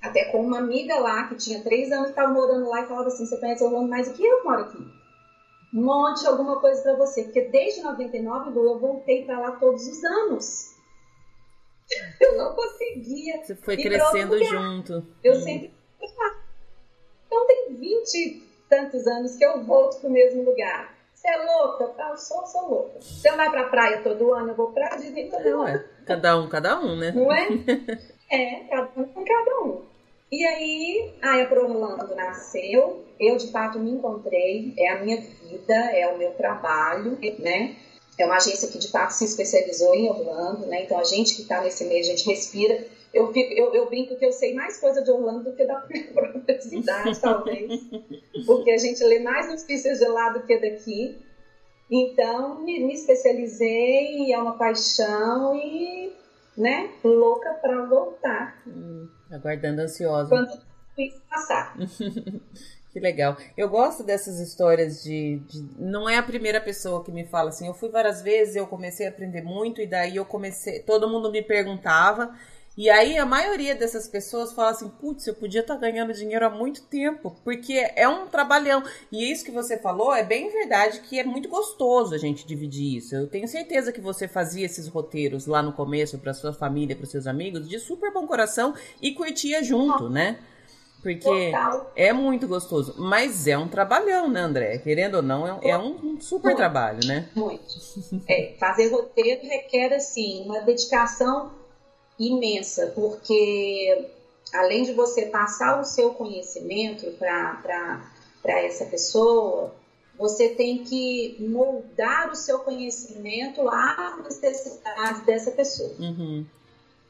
até com uma amiga lá que tinha três anos, estava morando lá e falava assim: você conhece Orlando mais do que eu moro aqui? Monte alguma coisa para você, porque desde 99, Lu, eu voltei para lá todos os anos. Eu não conseguia. Você foi crescendo junto. Eu hum. sempre. Então tem 20 e tantos anos que eu volto pro mesmo lugar. Você é louca? Eu sou, sou louca. Você vai pra praia todo ano, eu vou pra Disney todo não, ano. É. Cada um, cada um, né? Não é? é, cada um com cada um. E aí, a Pro Orlando nasceu, eu de fato me encontrei, é a minha vida, é o meu trabalho, né? É uma agência que de fato se especializou em Orlando, né? Então a gente que está nesse meio, a gente respira. Eu, fico, eu, eu brinco que eu sei mais coisa de Orlando do que da própria cidade, talvez. Porque a gente lê mais notícias de lá do que daqui. Então, me, me especializei, é uma paixão e, né, louca para voltar. Hum, aguardando ansiosa. Quando isso passar. Que legal. Eu gosto dessas histórias de, de, Não é a primeira pessoa que me fala assim. Eu fui várias vezes, eu comecei a aprender muito, e daí eu comecei. Todo mundo me perguntava. E aí a maioria dessas pessoas fala assim: putz, eu podia estar tá ganhando dinheiro há muito tempo, porque é um trabalhão. E isso que você falou é bem verdade que é muito gostoso a gente dividir isso. Eu tenho certeza que você fazia esses roteiros lá no começo para sua família, para seus amigos, de super bom coração e curtia junto, né? Porque Total. é muito gostoso. Mas é um trabalhão, né, André? Querendo ou não, é, é um super muito, trabalho, né? Muito. É, fazer roteiro requer, assim, uma dedicação imensa, porque além de você passar o seu conhecimento para essa pessoa, você tem que moldar o seu conhecimento às necessidades dessa pessoa. Uhum.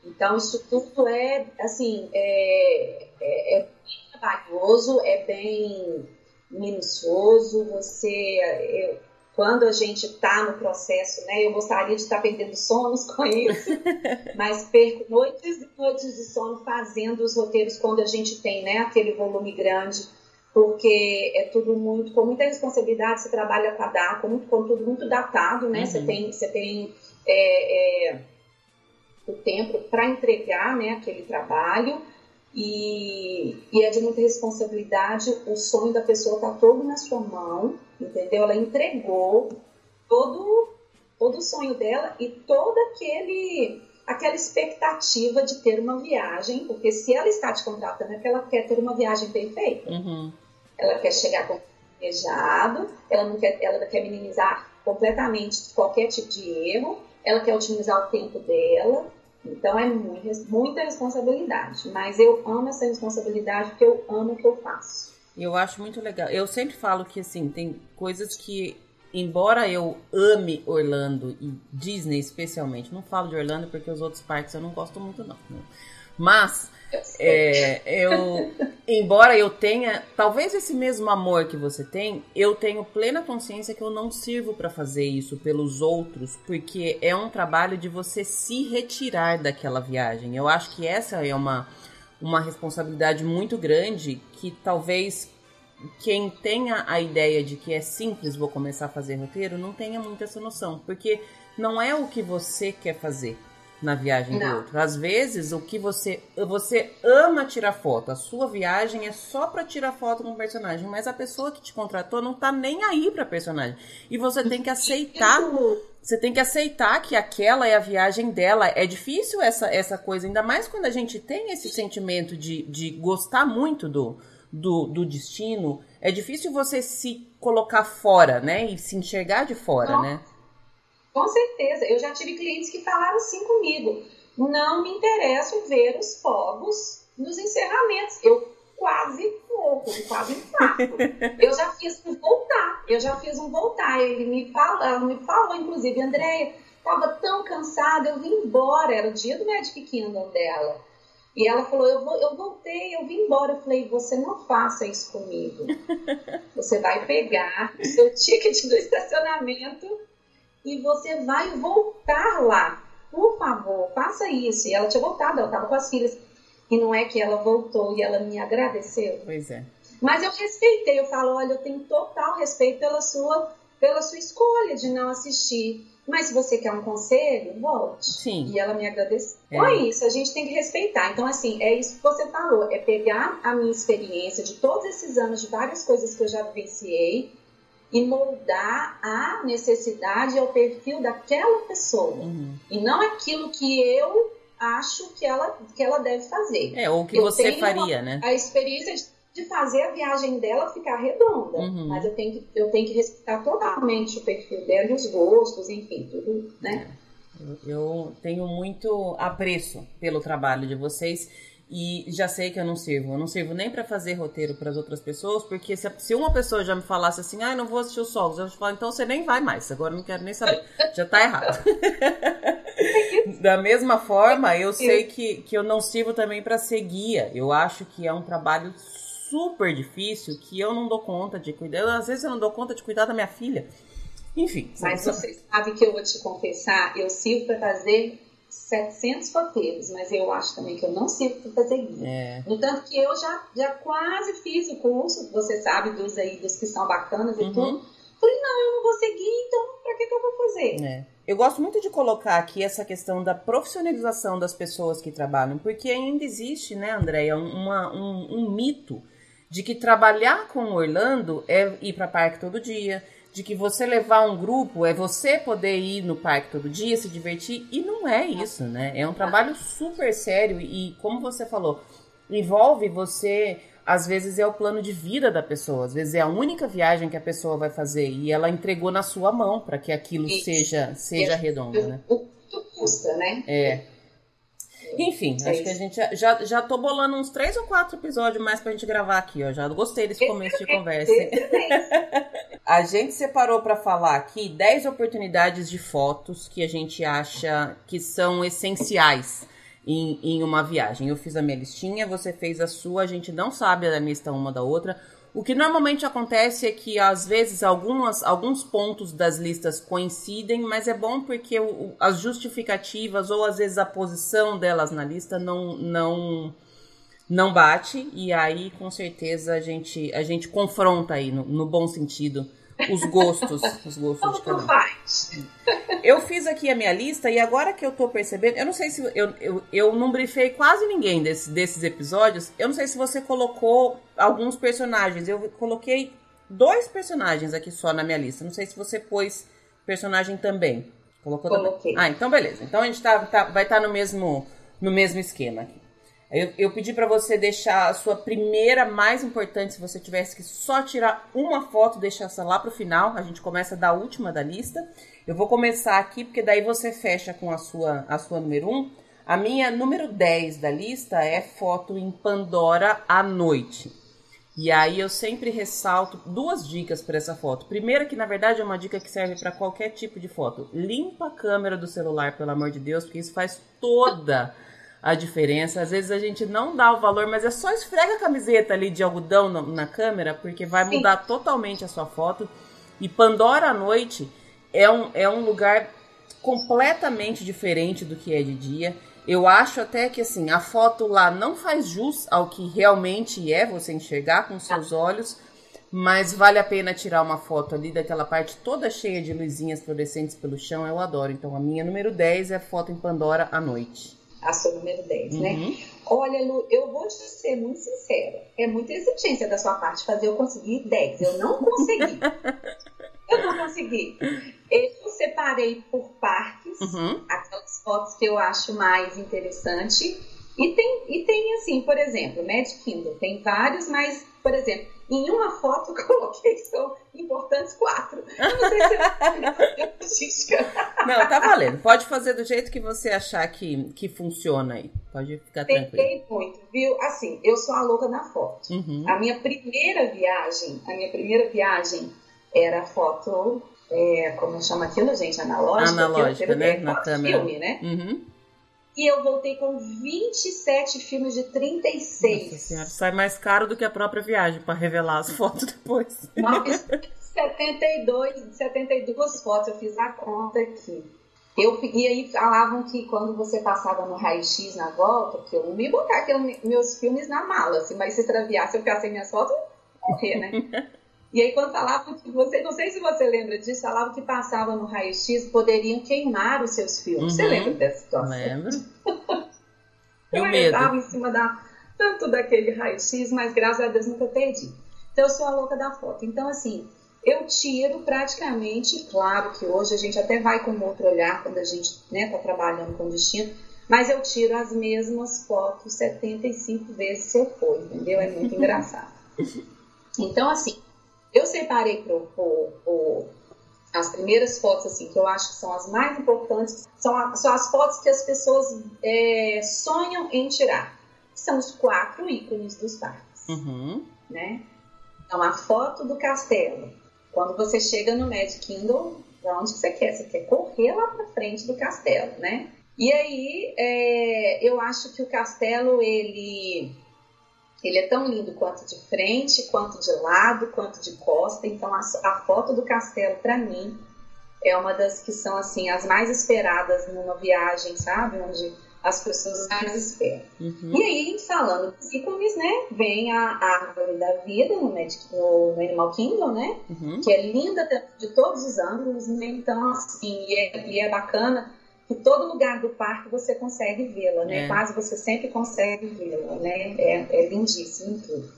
Então, isso tudo é, assim, é, é, é bem trabalhoso, é bem minucioso. Você, eu, quando a gente está no processo, né? Eu gostaria de estar tá perdendo sonos com isso, mas perco noites e noites de sono fazendo os roteiros quando a gente tem, né? Aquele volume grande, porque é tudo muito com muita responsabilidade. Você trabalha com a data, muito, com tudo muito datado, né? Uhum. Você tem, você tem é, é, o tempo para entregar, né? Aquele trabalho e, e é de muita responsabilidade. O sonho da pessoa está todo na sua mão, entendeu? Ela entregou todo, todo o sonho dela e toda aquele aquela expectativa de ter uma viagem, porque se ela está te contratando é porque ela quer ter uma viagem perfeita. Uhum. Ela quer chegar com planejado, ela não quer, ela quer minimizar completamente qualquer tipo de erro, ela quer otimizar o tempo dela, então é muita responsabilidade, mas eu amo essa responsabilidade porque eu amo o que eu faço. Eu acho muito legal. Eu sempre falo que assim, tem coisas que embora eu ame Orlando e Disney especialmente, não falo de Orlando porque os outros parques eu não gosto muito não. Né? Mas é, eu, embora eu tenha, talvez esse mesmo amor que você tem, eu tenho plena consciência que eu não sirvo para fazer isso pelos outros, porque é um trabalho de você se retirar daquela viagem. Eu acho que essa é uma, uma responsabilidade muito grande que talvez quem tenha a ideia de que é simples vou começar a fazer roteiro não tenha muito essa noção, porque não é o que você quer fazer na viagem Não. do outro. Às vezes, o que você você ama tirar foto, a sua viagem é só para tirar foto com o personagem, mas a pessoa que te contratou não tá nem aí para personagem. E você tem que aceitar, você tem que aceitar que aquela é a viagem dela. É difícil essa essa coisa, ainda mais quando a gente tem esse sentimento de, de gostar muito do, do, do destino. É difícil você se colocar fora, né? E se enxergar de fora, Nossa. né? Com certeza. Eu já tive clientes que falaram assim comigo. Não me interesso ver os fogos nos encerramentos. Eu quase pouco, quase infarto. eu já fiz um voltar. Eu já fiz um voltar. Ele me falou, me falou inclusive, Andréia, estava tão cansada, eu vim embora. Era o dia do Magic Kingdom dela. E ela falou: eu, vou, eu voltei, eu vim embora. Eu falei: Você não faça isso comigo. Você vai pegar o seu ticket do estacionamento e você vai voltar lá. Por favor, faça isso. E ela tinha voltado, ela estava com as filhas. E não é que ela voltou e ela me agradeceu. Pois é. Mas eu respeitei, eu falo, olha, eu tenho total respeito pela sua, pela sua escolha de não assistir. Mas se você quer um conselho, volte. Sim. E ela me agradeceu. É. Então é isso, a gente tem que respeitar. Então, assim, é isso que você falou, é pegar a minha experiência de todos esses anos, de várias coisas que eu já vivenciei, e moldar a necessidade e o perfil daquela pessoa. Uhum. E não aquilo que eu acho que ela, que ela deve fazer. É, ou que eu você faria, né? A experiência de fazer a viagem dela ficar redonda. Uhum. Mas eu tenho, que, eu tenho que respeitar totalmente o perfil dela e os gostos, enfim, tudo, né? É. Eu tenho muito apreço pelo trabalho de vocês e já sei que eu não sirvo. Eu não sirvo nem para fazer roteiro para as outras pessoas, porque se, se, uma pessoa já me falasse assim, ah, não vou assistir os fogos, eu falo, então você nem vai mais, agora não quero nem saber. Já tá errado. da mesma forma, eu sei que, que eu não sirvo também para ser guia. Eu acho que é um trabalho super difícil que eu não dou conta de cuidar. Às vezes eu não dou conta de cuidar da minha filha. Enfim. Mas você sabe que eu vou te confessar, eu sirvo para fazer 700 roteiros, mas eu acho também que eu não sirvo para fazer guia. É. No tanto que eu já, já quase fiz o curso, você sabe, dos aí, dos que são bacanas e uhum. tudo. Falei, não, eu não vou seguir, então para que, que eu vou fazer? É. Eu gosto muito de colocar aqui essa questão da profissionalização das pessoas que trabalham, porque ainda existe, né, Andréia, uma, um, um mito de que trabalhar com Orlando é ir para parque todo dia, de que você levar um grupo é você poder ir no parque todo dia, se divertir, e não é isso, né? É um trabalho super sério e, como você falou, envolve você. Às vezes é o plano de vida da pessoa, às vezes é a única viagem que a pessoa vai fazer e ela entregou na sua mão para que aquilo seja seja redondo, né? O custa, né? É. Enfim, é acho que a gente já, já, já tô bolando uns três ou quatro episódios mais pra gente gravar aqui, ó. Já gostei desse começo de conversa. a gente separou para falar aqui 10 oportunidades de fotos que a gente acha que são essenciais em, em uma viagem. Eu fiz a minha listinha, você fez a sua, a gente não sabe a lista uma da outra. O que normalmente acontece é que às vezes algumas, alguns pontos das listas coincidem, mas é bom porque o, as justificativas ou às vezes a posição delas na lista não não não bate. E aí com certeza a gente a gente confronta aí no, no bom sentido os gostos, os gostos de cada um. Eu fiz aqui a minha lista e agora que eu tô percebendo, eu não sei se eu, eu, eu não brifei quase ninguém desse, desses episódios. Eu não sei se você colocou alguns personagens. Eu coloquei dois personagens aqui só na minha lista. Não sei se você pôs personagem também. Colocou Coloquei. também? Ah, então beleza. Então a gente tá, tá vai estar tá no mesmo no mesmo esquema aqui. Eu, eu pedi para você deixar a sua primeira mais importante, se você tivesse que só tirar uma foto, deixar essa lá pro final. A gente começa da última da lista. Eu vou começar aqui, porque daí você fecha com a sua, a sua número 1. A minha número 10 da lista é foto em Pandora à noite. E aí eu sempre ressalto duas dicas para essa foto. Primeira que na verdade é uma dica que serve para qualquer tipo de foto. Limpa a câmera do celular, pelo amor de Deus, porque isso faz toda a diferença. Às vezes a gente não dá o valor, mas é só esfrega a camiseta ali de algodão no, na câmera, porque vai mudar Sim. totalmente a sua foto. E Pandora à noite é um, é um lugar completamente diferente do que é de dia. Eu acho até que assim, a foto lá não faz jus ao que realmente é você enxergar com seus olhos, Mas vale a pena tirar uma foto ali daquela parte toda cheia de luzinhas fluorescentes pelo chão, eu adoro. Então a minha número 10 é foto em Pandora à noite. A sua número 10, né? uhum. né? Olha, Lu, eu vou te ser muito sincera. É muita exigência da sua parte fazer eu conseguir 10. Eu não consegui. eu não consegui. Eu separei por parques uhum. aquelas fotos que eu acho mais interessante. E tem, e tem assim, por exemplo, Magic Kingdom. Tem vários, mas, por exemplo, em uma foto eu coloquei que são importantes quatro. Eu não sei se é Não, tá valendo. Pode fazer do jeito que você achar que, que funciona aí. Pode ficar tranquilo. Tentei muito, viu? Assim, eu sou a louca da foto. Uhum. A minha primeira viagem, a minha primeira viagem era foto, é, como chama aquilo, gente? Analógica. Analógica, né? Na câmera. Filme, né? Uhum. E eu voltei com 27 filmes de 36. Nossa senhora, sai mais caro do que a própria viagem para revelar as fotos depois. Mas 72, 72 fotos, eu fiz a conta aqui. Eu, e aí falavam que quando você passava no raio-x na volta, que eu ia botar meus filmes na mala, assim, mas se extraviasse, eu ficasse sem minhas fotos, morrer, né? E aí, quando falavam que você, não sei se você lembra disso, falavam que passava no raio-x poderiam queimar os seus filmes. Uhum. Você lembra dessa situação? Lembro. eu estava em cima da, tanto daquele raio-x, mas graças a Deus nunca perdi. Então, eu sou a louca da foto. Então, assim, eu tiro praticamente, claro que hoje a gente até vai com outro olhar quando a gente está né, tá trabalhando com destino, mas eu tiro as mesmas fotos 75 vezes se eu for, entendeu? É muito engraçado. Então, assim, eu separei pro, pro, pro, as primeiras fotos assim que eu acho que são as mais importantes, são, a, são as fotos que as pessoas é, sonham em tirar. São os quatro ícones dos parques, uhum. né? Então a foto do castelo. Quando você chega no Magic Kingdom, para onde você quer? Você quer correr lá para frente do castelo, né? E aí, é, eu acho que o castelo ele ele é tão lindo quanto de frente, quanto de lado, quanto de costa. Então a, a foto do castelo para mim é uma das que são assim as mais esperadas numa viagem, sabe, onde as pessoas mais esperam. Uhum. E aí, falando dos ícones, né, vem a árvore da vida no, Magic, no, no Animal Kingdom, né, uhum. que é linda de, de todos os ângulos, né, então assim, e é, e é bacana que todo lugar do parque você consegue vê-la, né? É. Quase você sempre consegue vê-la, né? É, é lindíssimo tudo.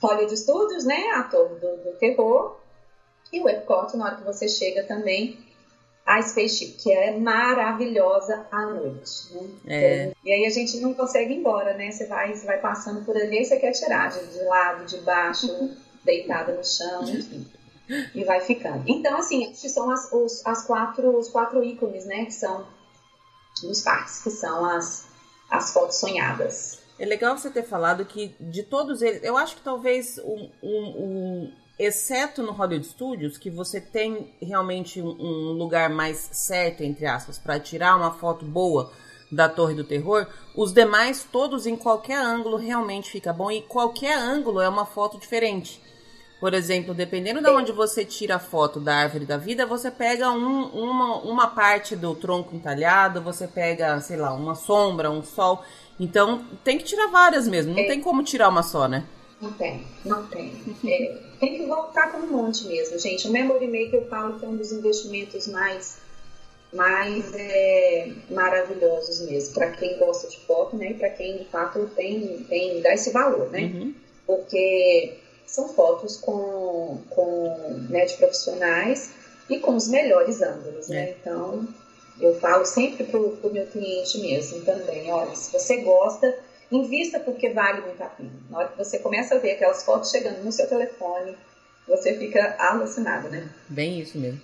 Hollywood Studios, né? A torre do, do terror. E o Epcot, na hora que você chega também, a Spaceship, que é maravilhosa à noite. Né? É. E aí a gente não consegue ir embora, né? Você vai, você vai passando por ali e você quer tirar de, de lado, de baixo, deitada no chão, enfim. E vai ficando. Então, assim, são as, os, as quatro, os quatro ícones, né? Que são dos parques, que são as, as fotos sonhadas. É legal você ter falado que de todos eles, eu acho que talvez um, um, um exceto no Hollywood Studios, que você tem realmente um, lugar mais certo, entre aspas, para tirar uma foto boa da Torre do Terror, os demais, todos em qualquer ângulo, realmente fica bom e qualquer ângulo é uma foto diferente. Por exemplo, dependendo de onde você tira a foto da árvore da vida, você pega um, uma, uma parte do tronco entalhado, você pega, sei lá, uma sombra, um sol. Então, tem que tirar várias mesmo. Não é. tem como tirar uma só, né? Não tem, não tem. É, tem que voltar com um monte mesmo, gente. O Memory Maker eu falo que é um dos investimentos mais, mais é, maravilhosos mesmo. Para quem gosta de foto, né? E para quem de fato tem, tem, dá esse valor, né? Uhum. Porque são fotos com, com né, de profissionais e com os melhores ângulos, né? É. Então, eu falo sempre para o meu cliente mesmo também, olha, se você gosta, invista porque vale muito a pena. Na hora que você começa a ver aquelas fotos chegando no seu telefone, você fica alucinado, né? Bem isso mesmo.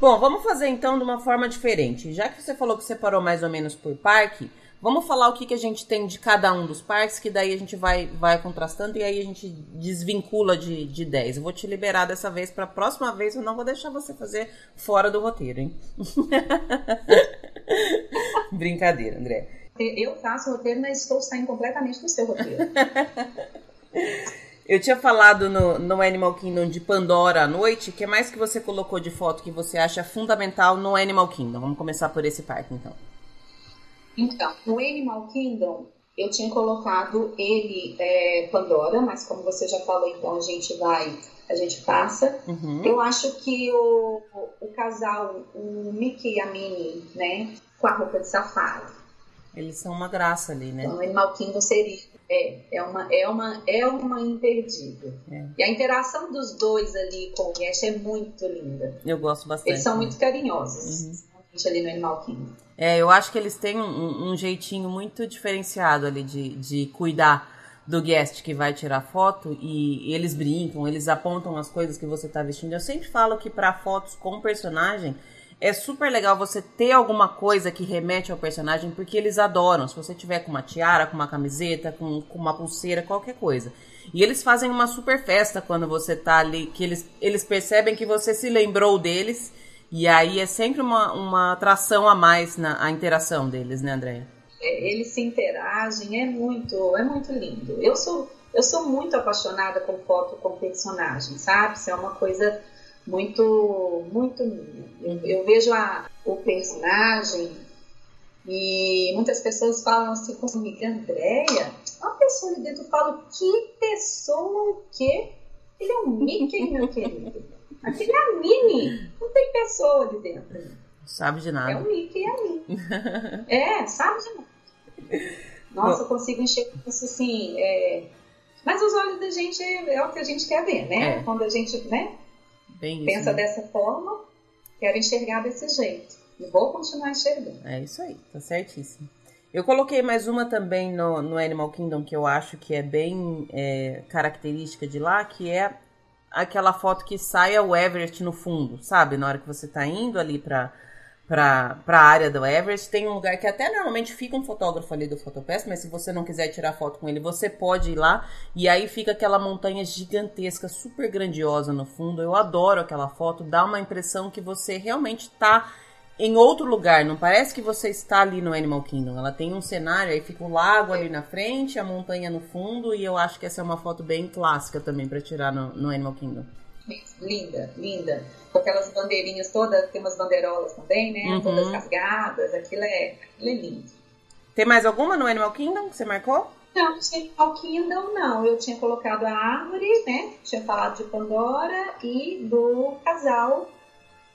Bom, vamos fazer então de uma forma diferente. Já que você falou que separou mais ou menos por parque, Vamos falar o que, que a gente tem de cada um dos parques, que daí a gente vai, vai contrastando e aí a gente desvincula de, de 10. Eu vou te liberar dessa vez para a próxima vez, eu não vou deixar você fazer fora do roteiro, hein? Brincadeira, André. Eu faço roteiro, mas estou saindo completamente do seu roteiro. Eu tinha falado no, no Animal Kingdom de Pandora à noite. O que mais que você colocou de foto que você acha fundamental no Animal Kingdom? Vamos começar por esse parque, então. Então, no Animal Kingdom, Eu tinha colocado ele é, Pandora, mas como você já falou, então a gente vai, a gente passa. Uhum. Eu acho que o, o, o casal, o Mickey e a Minnie, né, com a roupa de safari. Eles são uma graça ali, né? Então, Animal Kingdom seria é, é uma, é uma, é uma imperdível. É. E a interação dos dois ali com o Guest é muito linda. Eu gosto bastante. Eles são né? muito carinhosos, Uhum. principalmente ali no Animal Kingdom. É, eu acho que eles têm um, um jeitinho muito diferenciado ali de, de cuidar do guest que vai tirar foto e eles brincam, eles apontam as coisas que você tá vestindo. Eu sempre falo que para fotos com personagem é super legal você ter alguma coisa que remete ao personagem, porque eles adoram. Se você tiver com uma tiara, com uma camiseta, com, com uma pulseira, qualquer coisa. E eles fazem uma super festa quando você tá ali, que eles, eles percebem que você se lembrou deles. E aí é sempre uma, uma atração a mais na a interação deles, né, Andréia? É, eles se interagem, é muito, é muito lindo. Eu sou, eu sou muito apaixonada com foto com personagem, sabe? Isso é uma coisa muito, muito minha. Eu, eu vejo a, o personagem e muitas pessoas falam assim comigo, Andréia, uma pessoa ali dentro fala, que pessoa o quê? Ele é um Mickey, meu querido. Aquele é a Minnie. Não tem pessoa ali dentro. Não sabe de É nada. o Mickey e a Minnie. é, sabe de nada. Nossa, eu consigo enxergar isso assim. é, Mas os olhos da gente é o que a gente quer ver, né? É. Quando a gente né, Bem isso. pensa né? dessa forma, quero enxergar desse jeito. E vou continuar enxergando. É isso aí, tá certíssimo. Eu coloquei mais uma também no, no Animal Kingdom que eu acho que é bem é, característica de lá, que é aquela foto que sai o Everest no fundo, sabe? Na hora que você tá indo ali pra, pra, pra área do Everest, tem um lugar que até normalmente fica um fotógrafo ali do Fotopass, mas se você não quiser tirar foto com ele, você pode ir lá. E aí fica aquela montanha gigantesca, super grandiosa no fundo. Eu adoro aquela foto, dá uma impressão que você realmente tá em outro lugar, não parece que você está ali no Animal Kingdom. Ela tem um cenário, aí fica o lago ali na frente, a montanha no fundo, e eu acho que essa é uma foto bem clássica também para tirar no, no Animal Kingdom. Linda, linda. Com aquelas bandeirinhas todas, tem umas bandeirolas também, né? Uhum. Todas rasgadas. Aquilo é, aquilo é lindo. Tem mais alguma no Animal Kingdom que você marcou? Não, Animal Kingdom, não. Eu tinha colocado a árvore, né? Tinha falado de Pandora e do casal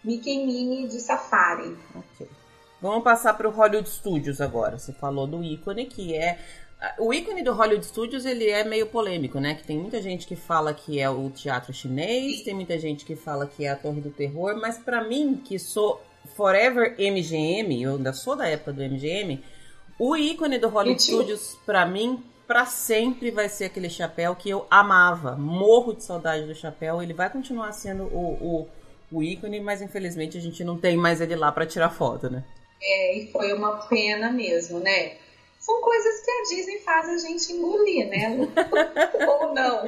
Mickey Minnie de Safari. Ok. Vamos passar para o Hollywood Studios agora. Você falou do ícone, que é. O ícone do Hollywood Studios ele é meio polêmico, né? Que tem muita gente que fala que é o teatro chinês, tem muita gente que fala que é a Torre do Terror, mas para mim, que sou forever MGM, eu ainda sou da época do MGM, o ícone do Hollywood? Studios, para mim, para sempre vai ser aquele chapéu que eu amava. Morro de saudade do chapéu. Ele vai continuar sendo o, o, o ícone, mas infelizmente a gente não tem mais ele lá para tirar foto, né? É, e foi uma pena mesmo, né? São coisas que a Disney faz a gente engolir, né? Ou não.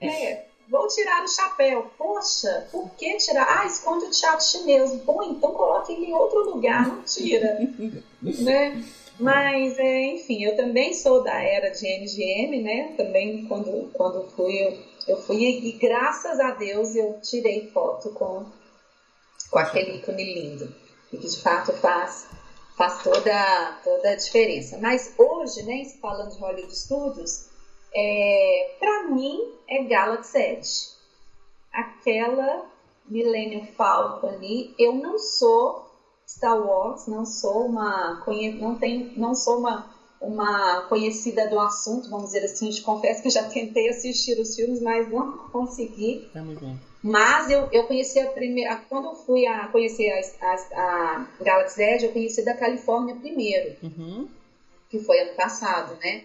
É, vou tirar o chapéu. Poxa, por que tirar? Ah, esconde o teatro chinês. Bom, então coloque ele em outro lugar, não tira. né? Mas, é, enfim, eu também sou da era de MGM, né? Também quando, quando fui, eu, eu fui e graças a Deus eu tirei foto com, com aquele ícone lindo. E que de fato faz, faz toda, toda a diferença. Mas hoje, né, falando de Hollywood Studios, é, para mim é Galaxy Edge. Aquela Millennium Falcon ali, eu não sou Star Wars, não sou uma não tenho, não sou uma uma conhecida do assunto, vamos dizer assim, te confesso que já tentei assistir os filmes, mas não consegui. Tamo junto. Mas eu, eu conheci a primeira. Quando eu fui a conhecer a, a, a Galaxy Edge, eu conheci da Califórnia primeiro, Uhum. que foi ano passado, né?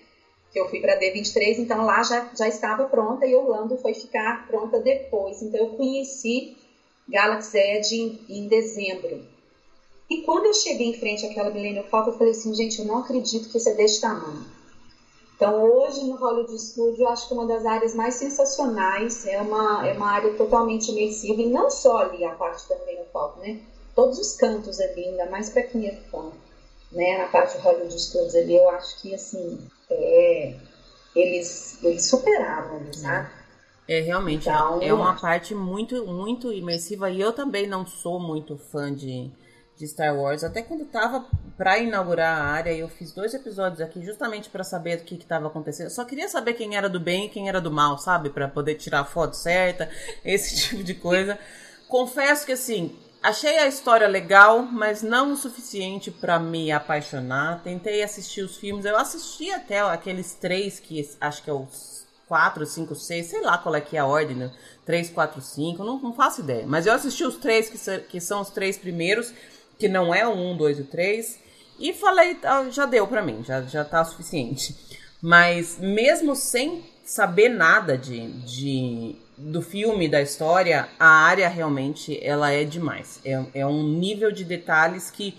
Que eu fui para D23, então lá já, já estava pronta e Orlando foi ficar pronta depois. Então eu conheci Galaxy Edge em, em dezembro. E quando eu cheguei em frente àquela Millennium Falcon, eu falei assim, gente, eu não acredito que isso é desse tamanho. Então, hoje no Hollywood Studio, eu acho que uma das áreas mais sensacionais, é uma, é uma área totalmente imersiva, e não só ali a parte da Millennium Falcon, né? Todos os cantos ali, ainda mais para quem é fã, né? Na parte do Hollywood Studios ali, eu acho que, assim, é, eles, eles superaram ali, sabe? É realmente Então, é uma parte muito muito imersiva e eu também não sou muito fã de de Star Wars. Até quando tava para inaugurar a área, eu fiz dois episódios aqui justamente para saber o que estava acontecendo. Eu só queria saber quem era do bem e quem era do mal, sabe? Para poder tirar a foto certa, esse tipo de coisa. Confesso que assim, achei a história legal, mas não o suficiente para me apaixonar. Tentei assistir os filmes, eu assisti até aqueles três que acho que é os 4, 5, 6, sei lá qual é que é a ordem, né? 3, 4, 5, não, não faço ideia. Mas eu assisti os três que, que são os três primeiros que não é o 1, 2 e 3. E falei, ah, já deu para mim, já, já tá suficiente. Mas mesmo sem saber nada de, de do filme, da história, a área realmente ela é demais. É, é um nível de detalhes que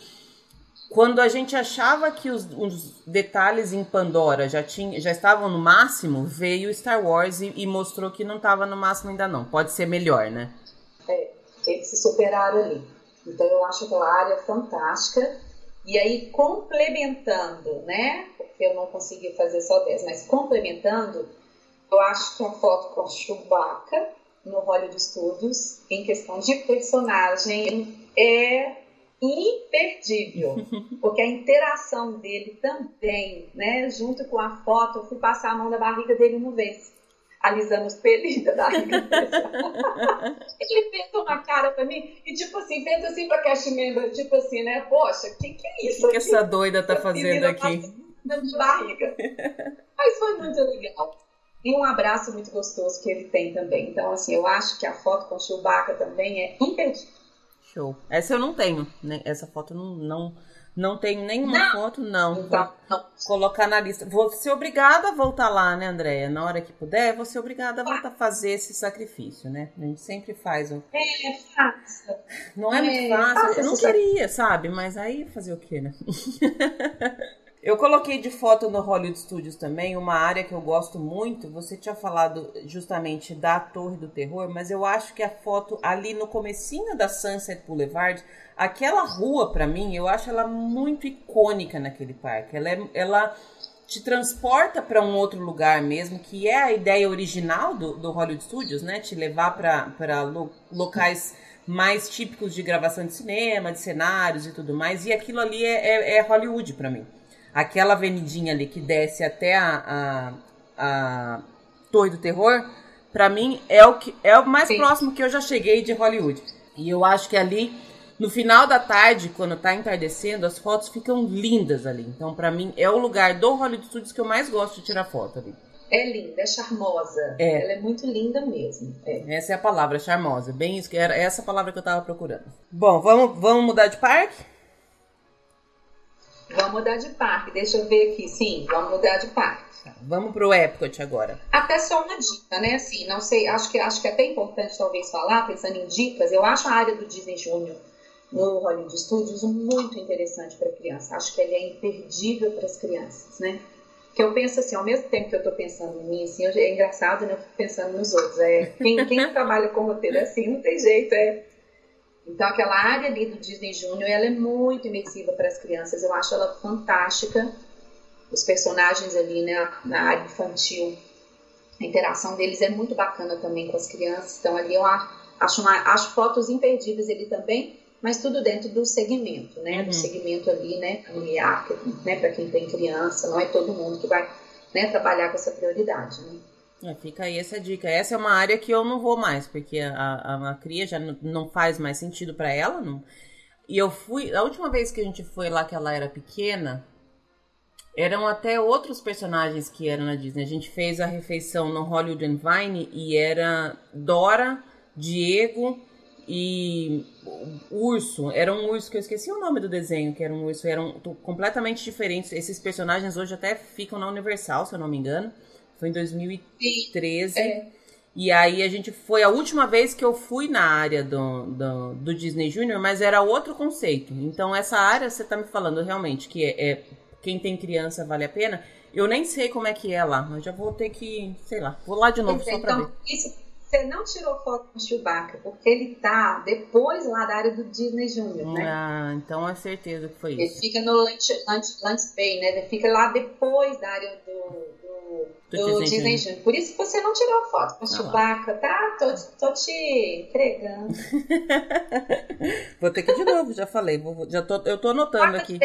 quando a gente achava que os, os, detalhes em Pandora já, tinha, já estavam no máximo, veio Star Wars e, e mostrou que não estava no máximo ainda não. Pode ser melhor, né? É, eles se superaram ali. Então eu acho aquela área fantástica. E aí, complementando, né? Porque eu não consegui fazer só 10, mas complementando, eu acho que a foto com a Chewbacca no Hollywood Studios, em questão de personagem, é imperdível, porque a interação dele também, né, junto com a foto, eu fui passar a mão na barriga dele uma vez alisando os pelinhos da barriga Ele fez uma cara pra mim e, tipo assim, fez assim pra Cash Member, tipo assim, né? Poxa, o que, que é isso? O que, que essa doida tá fazendo aqui? De barriga. Mas foi muito legal. E um abraço muito gostoso que ele tem também. Então, assim, eu acho que a foto com o Chewbacca também é imperdível. Show. Essa eu não tenho, né? Essa foto não, não não tenho nenhuma não. foto, não. Então, não. Colocar na lista. Vou ser obrigada a voltar lá, né, Andréia? Na hora que puder, vou ser obrigada a voltar a fazer esse sacrifício, né? A gente sempre faz o. É, é fácil. Não é, é muito fácil. Eu não queria, sabe? Mas aí fazer o quê, né? Eu coloquei de foto no Hollywood Studios também uma área que eu gosto muito. Você tinha falado justamente da Torre do Terror, mas eu acho que a foto ali no comecinho da Sunset Boulevard, aquela rua para mim, eu acho ela muito icônica naquele parque. Ela, é, ela te transporta para um outro lugar mesmo, que é a ideia original do, do Hollywood Studios, né? Te levar para lo, locais mais típicos de gravação de cinema, de cenários e tudo mais. E aquilo ali é, é, é Hollywood para mim aquela avenidinha ali que desce até a, a, a Torre do Terror, para mim é o que é o mais Sim. próximo que eu já cheguei de Hollywood. E eu acho que ali no final da tarde, quando tá entardecendo, as fotos ficam lindas ali. Então, para mim, é o lugar do Hollywood Studios que eu mais gosto de tirar foto ali. É linda, é charmosa. É. Ela é muito linda mesmo. É. Essa é a palavra, charmosa. Bem isso que era essa palavra que eu tava procurando. Bom, vamos, vamos mudar de parque? Vamos mudar de parque. Deixa eu ver aqui. Sim, vamos mudar de parque. Tá, vamos pro Epcot agora. Até só uma dica, né? Assim, não sei, acho que, acho que é até importante talvez falar, pensando em dicas, eu acho a área do Disney Junior no Hollywood Studios muito interessante para criança. Acho que ele é imperdível para as crianças, né? Que eu penso assim, ao mesmo tempo que eu estou pensando em mim, assim, é engraçado, né? Eu fico pensando nos outros. É, quem, quem trabalha com roteiro assim, não tem jeito, é então, aquela área ali do Disney Junior, ela é muito imersiva para as crianças. Eu acho ela fantástica. Os personagens ali, né, na área infantil, a interação deles é muito bacana também com as crianças. Então, ali eu acho, uma, acho fotos imperdíveis ali também, mas tudo dentro do segmento, né? Uhum. Do segmento ali, né, familiar, né, para quem tem criança. Não é todo mundo que vai né, trabalhar com essa prioridade, né? É, fica aí essa dica. Essa é uma área que eu não vou mais, porque a, a, a cria já não faz mais sentido para ela. Não. E eu fui. A última vez que a gente foi lá, que ela era pequena, eram até outros personagens que eram na Disney. A gente fez a refeição no Hollywood and Vine e era Dora, Diego e Urso. Era um urso que eu esqueci o nome do desenho, que era um urso. Eram completamente diferentes. Esses personagens hoje até ficam na Universal, se eu não me engano. Foi em 2013. É. E aí a gente foi a última vez que eu fui na área do, do, do, Disney Junior, mas era outro conceito. Então essa área você tá me falando realmente que é, é, quem tem criança vale a pena. Eu nem sei como é que é lá, mas já vou ter que, sei lá, vou lá de novo só pra então, ver. Isso, você não tirou foto com o Chewbacca, porque ele tá depois lá da área do Disney Junior, né? Ah, então é certeza que foi ele isso. Ele fica no Lunch, Lunch, Lunch Bay, né? Ele fica lá depois da área do do, Disney, Disney Junior. Por isso que você não tirou foto com o ah, Chewbacca, tá? Tô, tô te entregando. vou ter que ir de novo, já falei. Vou, já tô, eu tô anotando aqui.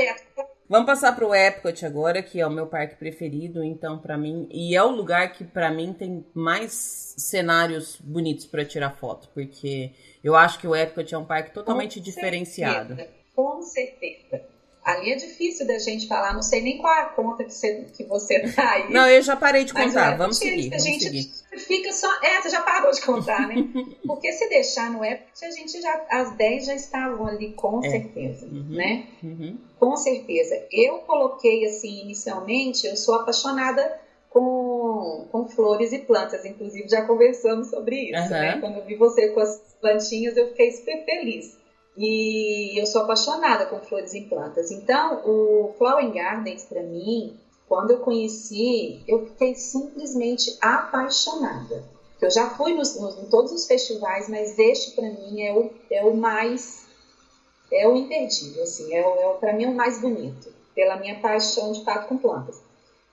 Vamos passar para o Epcot agora, que é o meu parque preferido, então para mim, e é o lugar que para mim tem mais cenários bonitos para tirar foto, porque eu acho que o Epcot é um parque totalmente Com diferenciado. Certeza. Com certeza. Ali é difícil da gente falar, não sei nem qual é a conta que você, que você tá aí. Não, eu já parei de contar, vamos seguir. A gente seguir. fica só. É, você já parou de contar, né? Porque se deixar no app, a gente já. As 10 já estavam ali, com é. certeza, uhum. né? Uhum. Com certeza. Eu coloquei assim, inicialmente, eu sou apaixonada com, com flores e plantas, inclusive já conversamos sobre isso, uhum. né? Quando eu vi você com as plantinhas, eu fiquei super feliz. E eu sou apaixonada com flores e plantas. Então, o Flower Gardens, para mim, quando eu conheci, eu fiquei simplesmente apaixonada. Eu já fui nos, nos, em todos os festivais, mas este para mim é o, é o mais é o imperdível, assim, é, é para mim é o mais bonito, pela minha paixão de fato com plantas.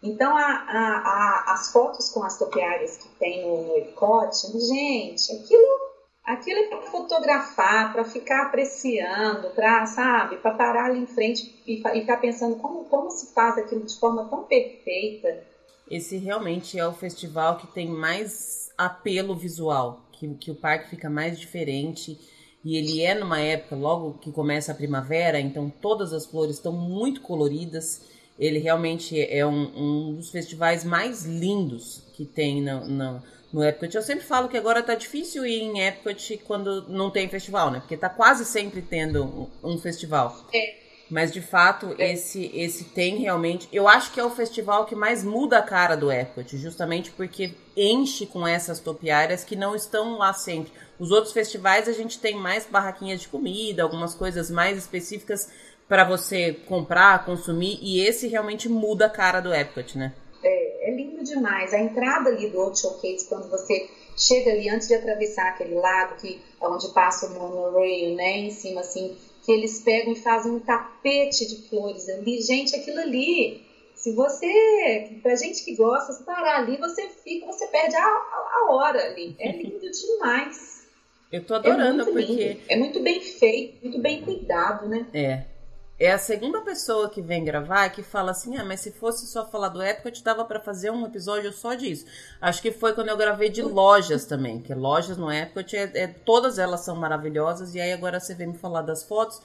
Então, a, a, a, as fotos com as topiárias que tem no, no gente, aquilo Aquilo é para fotografar, para ficar apreciando, para, sabe, para parar ali em frente e, e ficar pensando como, como se faz aquilo de forma tão perfeita. Esse realmente é o festival que tem mais apelo visual, que, que o parque fica mais diferente. E ele é numa época, logo que começa a primavera, então todas as flores estão muito coloridas. Ele realmente é um, um dos festivais mais lindos que tem na, na no Epcot. Eu sempre falo que agora tá difícil ir em Epcot quando não tem festival, né? Porque tá quase sempre tendo um, festival. É. Mas de fato, é. esse esse tem realmente. Eu acho que é o festival que mais muda a cara do Epcot, justamente porque enche com essas topiárias que não estão lá sempre. Os outros festivais a gente tem mais barraquinhas de comida, algumas coisas mais específicas para você comprar, consumir, e esse realmente muda a cara do Epcot, né? é, é lindo demais. A entrada ali do Old Showcase, quando você chega ali antes de atravessar aquele lago que onde passa o monorail, né, em cima assim, que eles pegam e fazem um tapete de flores ali. Gente, aquilo ali, se você, pra gente que gosta, se parar ali, você fica, você perde a, a, hora ali. É lindo demais. Eu tô adorando é porque lindo. é muito bem feito, muito bem cuidado, né? É é a segunda pessoa que vem gravar que fala assim: ah, mas se fosse só falar do Epcot, dava para fazer um episódio só disso. Acho que foi quando eu gravei de lojas também, que lojas no Epcot, é, é, todas elas são maravilhosas, e aí agora você vem me falar das fotos.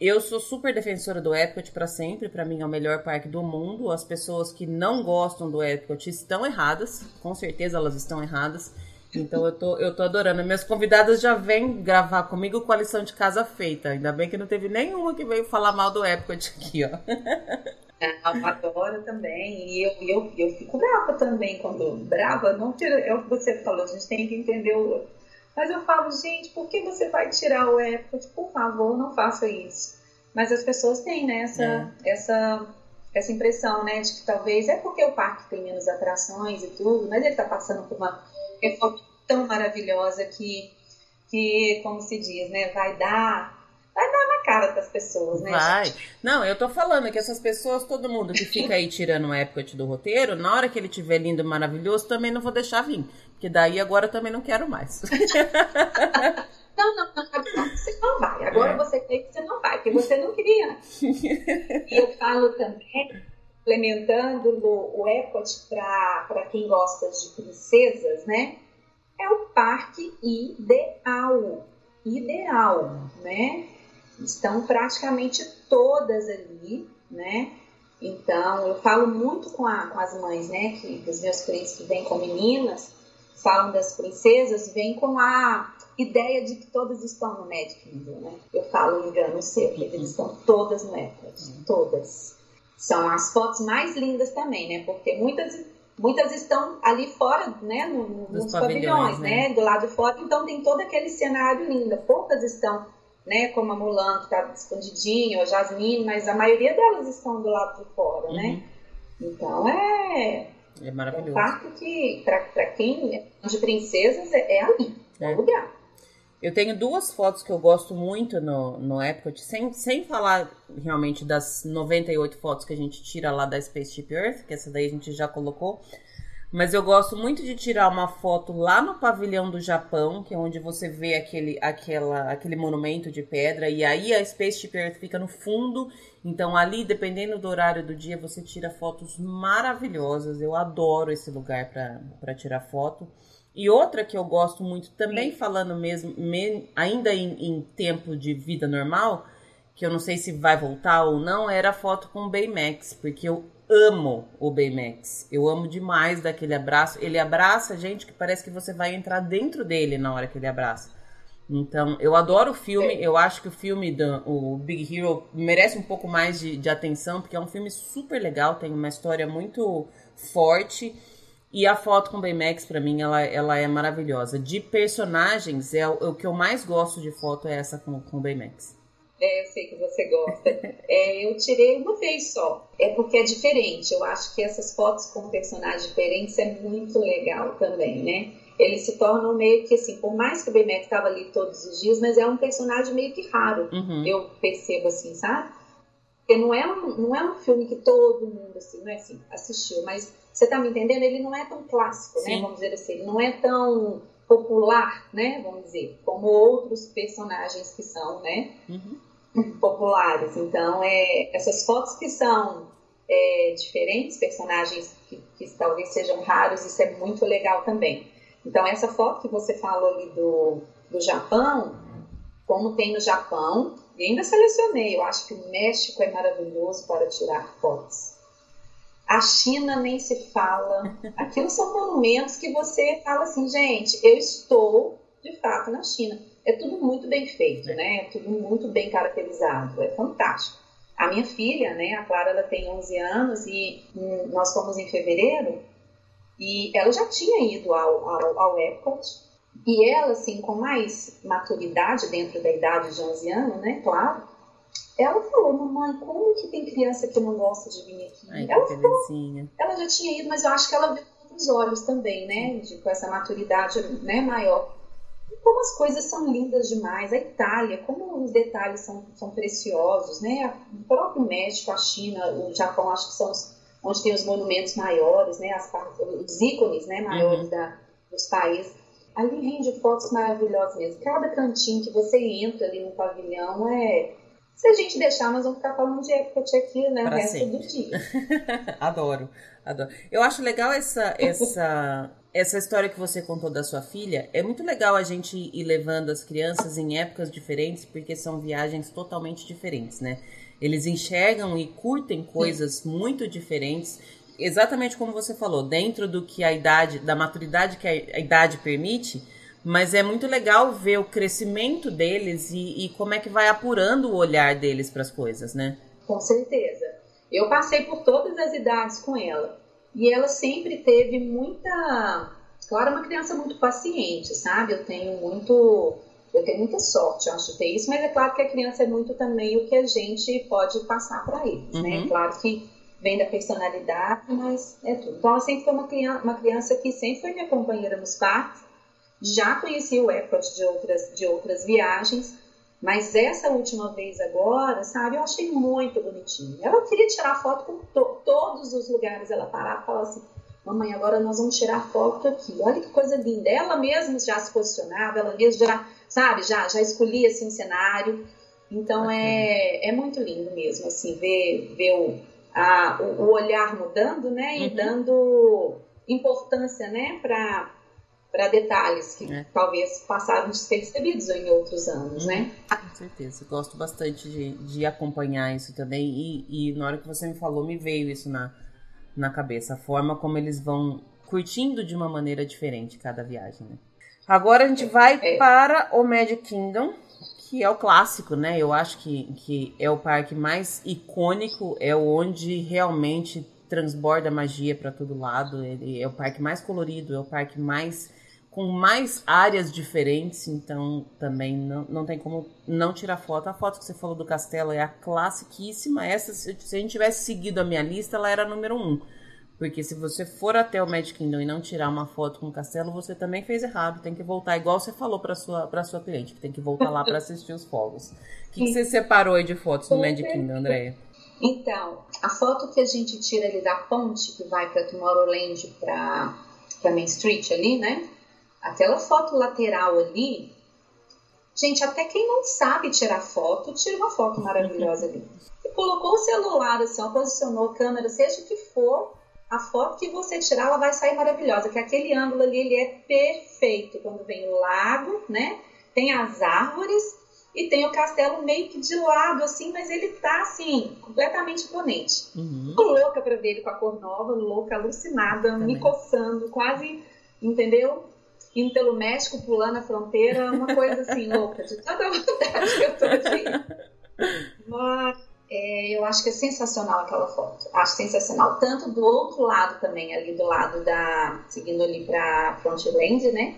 Eu sou super defensora do Epcot para sempre, para mim é o melhor parque do mundo. As pessoas que não gostam do Epcot estão erradas, com certeza elas estão erradas. Então eu tô, eu tô adorando. Minhas convidadas já vêm gravar comigo com a lição de casa feita. Ainda bem que não teve nenhuma que veio falar mal do Epcot aqui, ó. É, eu adoro também. E eu, eu, eu fico brava também quando. Brava, não tira. É o que você falou, a gente tem que entender o. Mas eu falo, gente, por que você vai tirar o Epcot? Por favor, não faça isso. Mas as pessoas têm, né, essa, é. essa, essa impressão, né, de que talvez é porque o parque tem menos atrações e tudo, mas ele tá passando por uma reforma tão maravilhosa que, que, como se diz, né, vai dar vai dar na cara das pessoas, né? Vai. Gente? Não, eu tô falando que essas pessoas, todo mundo que fica aí tirando o Epcot do roteiro, na hora que ele tiver lindo e maravilhoso, também não vou deixar vir. Porque daí agora também não quero mais. não, não, não, você não vai. Agora é. você tem que você não vai, porque você não queria. e eu falo também implementando o Epcot para quem gosta de princesas, né? É o parque ideal, ideal, né? Estão praticamente todas ali, né? Então, eu falo muito com, a, com as mães, né? Que, os meus clientes que vêm com meninas, falam das princesas, vêm com a ideia de que todas estão no Magic Kingdom, né? Eu falo engano seu, porque eles estão todas no Epcot, todas. São as fotos mais lindas também, né? Porque muitas, muitas estão ali fora, né? No, nos pavilhões, né? né? Do lado de fora. Então tem todo aquele cenário lindo. Poucas estão, né? Como a Mulan, que está escondidinha, ou a Jasmine, mas a maioria delas estão do lado de fora, né? uhum. né? Então é. É maravilhoso. É um parque que, para quem é de princesas, é, é ali, é o lugar. Eu tenho duas fotos que eu gosto muito no, no Epcot, sem, sem falar realmente das 98 fotos que a gente tira lá da Spaceship Earth, que essa daí a gente já colocou. Mas eu gosto muito de tirar uma foto lá no pavilhão do Japão, que é onde você vê aquele, aquela, aquele monumento de pedra, e aí a Spaceship Earth fica no fundo. Então ali, dependendo do horário do dia, você tira fotos maravilhosas. Eu adoro esse lugar para tirar foto. E outra que eu gosto muito, também Sim. falando mesmo, me, ainda em, em, tempo de vida normal, que eu não sei se vai voltar ou não, era a foto com o Baymax, porque eu amo o Baymax. Eu amo demais daquele abraço. Ele abraça gente que parece que você vai entrar dentro dele na hora que ele abraça. Então, eu adoro o filme. Eu acho que o filme do o Big Hero merece um pouco mais de, de atenção, porque é um filme super legal, tem uma história muito forte. E a foto com o Baymax, para mim, ela, ela é maravilhosa. De personagens, é o, o, que eu mais gosto de foto é essa com, com o Baymax. É, eu sei que você gosta. É, eu tirei uma vez só. É porque é diferente. Eu acho que essas fotos com personagens diferentes é muito legal também, né? Eles se tornam meio que assim, por mais que o Baymax estava ali todos os dias, mas é um personagem meio que raro. Uhum. Eu percebo assim, sabe? Porque não é, um, não é um filme que todo mundo assim, não é assim, assistiu, mas você tá me entendendo? Ele não é tão clássico, né? Sim. né? Vamos dizer assim, ele não é tão popular, né? Vamos dizer, como outros personagens que são, né? Uhum populares. Então, é, essas fotos que são é, diferentes, personagens que, que, talvez sejam raros, isso é muito legal também. Então, essa foto que você falou ali do, do Japão, como tem no Japão, e ainda selecionei, eu acho que o México é maravilhoso para tirar fotos. A China nem se fala. Aquilo são monumentos que você fala assim, gente, eu estou de fato na China é tudo muito bem feito, né? É tudo muito bem caracterizado, é fantástico. A minha filha, né, a Clara, ela tem 11 anos e hum, nós fomos em fevereiro e ela já tinha ido ao, ao, ao Epcot e ela, assim, com mais maturidade dentro da idade de 11 anos, né, claro, ela falou, mamãe, como que tem criança que não gosta de vir aqui? Ai, ela, falou, ela já tinha ido, mas eu acho que ela viu com os olhos também, né, de, com essa maturidade né, maior como as coisas são lindas demais. A Itália, como os detalhes são, são preciosos, né? O próprio México, a China, o Japão, acho que são os, onde tem os monumentos maiores, né? As, os ícones né? maiores uhum. da, dos países. Ali rende fotos maravilhosas mesmo. Cada cantinho que você entra ali no pavilhão é. Se a gente deixar, nós vamos ficar falando de Epcot aqui, né? Pra o resto sempre. do dia. adoro, adoro. Eu acho legal essa, essa essa história que você contou da sua filha, é muito legal a gente ir levando as crianças em épocas diferentes, porque são viagens totalmente diferentes, né? Eles enxergam e curtem coisas muito diferentes, exatamente como você falou, dentro do que a idade, da maturidade que a idade permite, mas é muito legal ver o crescimento deles e, e como é que vai apurando o olhar deles para as coisas, né? Com certeza. Eu passei por todas as idades com ela. E ela sempre teve muita. Claro, é uma criança muito paciente, sabe? Eu tenho muito. Eu tenho muita sorte, eu acho, de ter isso, mas é claro que a criança é muito também o que a gente pode passar para eles, né? uhum. né? Claro que vem da personalidade, mas é tudo. Então, ela sempre foi uma criança, uma criança que sempre foi minha companheira nos parques, já conhecia o Epcot de outras, de outras viagens, mas essa última vez agora, sabe, eu achei muito bonitinho. Ela queria tirar foto com to todos os lugares. Ela parava e falava assim: Mamãe, agora nós vamos tirar foto aqui. Olha que coisa linda. Ela mesma já se posicionava, ela mesma já, sabe, já, já escolhia assim, um cenário. Então é, é muito lindo mesmo, assim, ver, ver o, a, o, o olhar mudando, né? E uhum. dando importância, né, para para detalhes que é. talvez passaram despercebidos em outros anos, né? Com certeza, gosto bastante de, de acompanhar isso também e, e na hora que você me falou me veio isso na, na cabeça, a forma como eles vão curtindo de uma maneira diferente cada viagem, né? Agora a gente vai é. para o Magic Kingdom, que é o clássico, né? Eu acho que, que é o parque mais icônico, é onde realmente transborda magia para todo lado. Ele é o parque mais colorido, é o parque mais com mais áreas diferentes, então também não, não tem como não tirar foto. A foto que você falou do castelo é a classiquíssima. Essa, se, a gente tivesse seguido a minha lista, ela era número um. Porque se você for até o Magic Kingdom e não tirar uma foto com o castelo, você também fez errado. Tem que voltar, igual você falou para sua para sua cliente, que tem que voltar lá para assistir os fogos. O que, que, você separou aí de fotos no Magic Kingdom, Andréia? Então, a foto que a gente tira ali da ponte que vai para Tomorrowland, para Main Street ali, né? Aquela foto lateral ali, gente, até quem não sabe tirar foto, tira uma foto maravilhosa ali. Você colocou o celular assim, ó, posicionou a câmera, seja o que for, a foto que você tirar, ela vai sair maravilhosa, que aquele ângulo ali, ele é perfeito. Quando vem o lago, né? Tem as árvores e tem o castelo meio que de lado, assim, mas ele tá, assim, completamente imponente. Uhum. Louca pra ver ele com a cor nova, louca, alucinada, Também. me coçando, quase, entendeu? Indo pelo México, pulando a fronteira, uma coisa assim, louca, de tanta vontade que eu tô de Mas é, eu acho que é sensacional aquela foto. Acho sensacional. Tanto do outro lado também, ali do lado da. seguindo ali pra Frontland, né?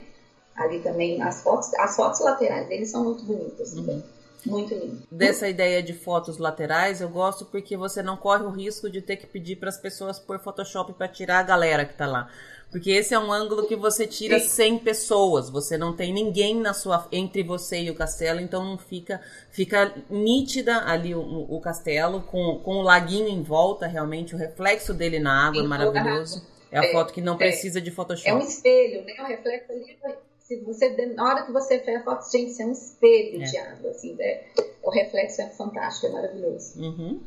ali também as fotos, as fotos laterais deles são muito bonitas também. Uhum. Muito lindo. Dessa ideia de fotos laterais, eu gosto porque você não corre o risco de ter que pedir para as pessoas por Photoshop para tirar a galera que tá lá. Porque esse é um ângulo que você tira Sim. 100 pessoas, você não tem ninguém na sua entre você e o castelo, então não fica fica nítida ali o, o castelo com, com o laguinho em volta, realmente o reflexo dele na água é maravilhoso. É a é, foto que não é, precisa de Photoshop. É um espelho, né? O reflexo ali se você na hora que você fez a foto, gente, isso é um espelho é. de água, assim, né? o reflexo é fantástico, é maravilhoso. Uhum.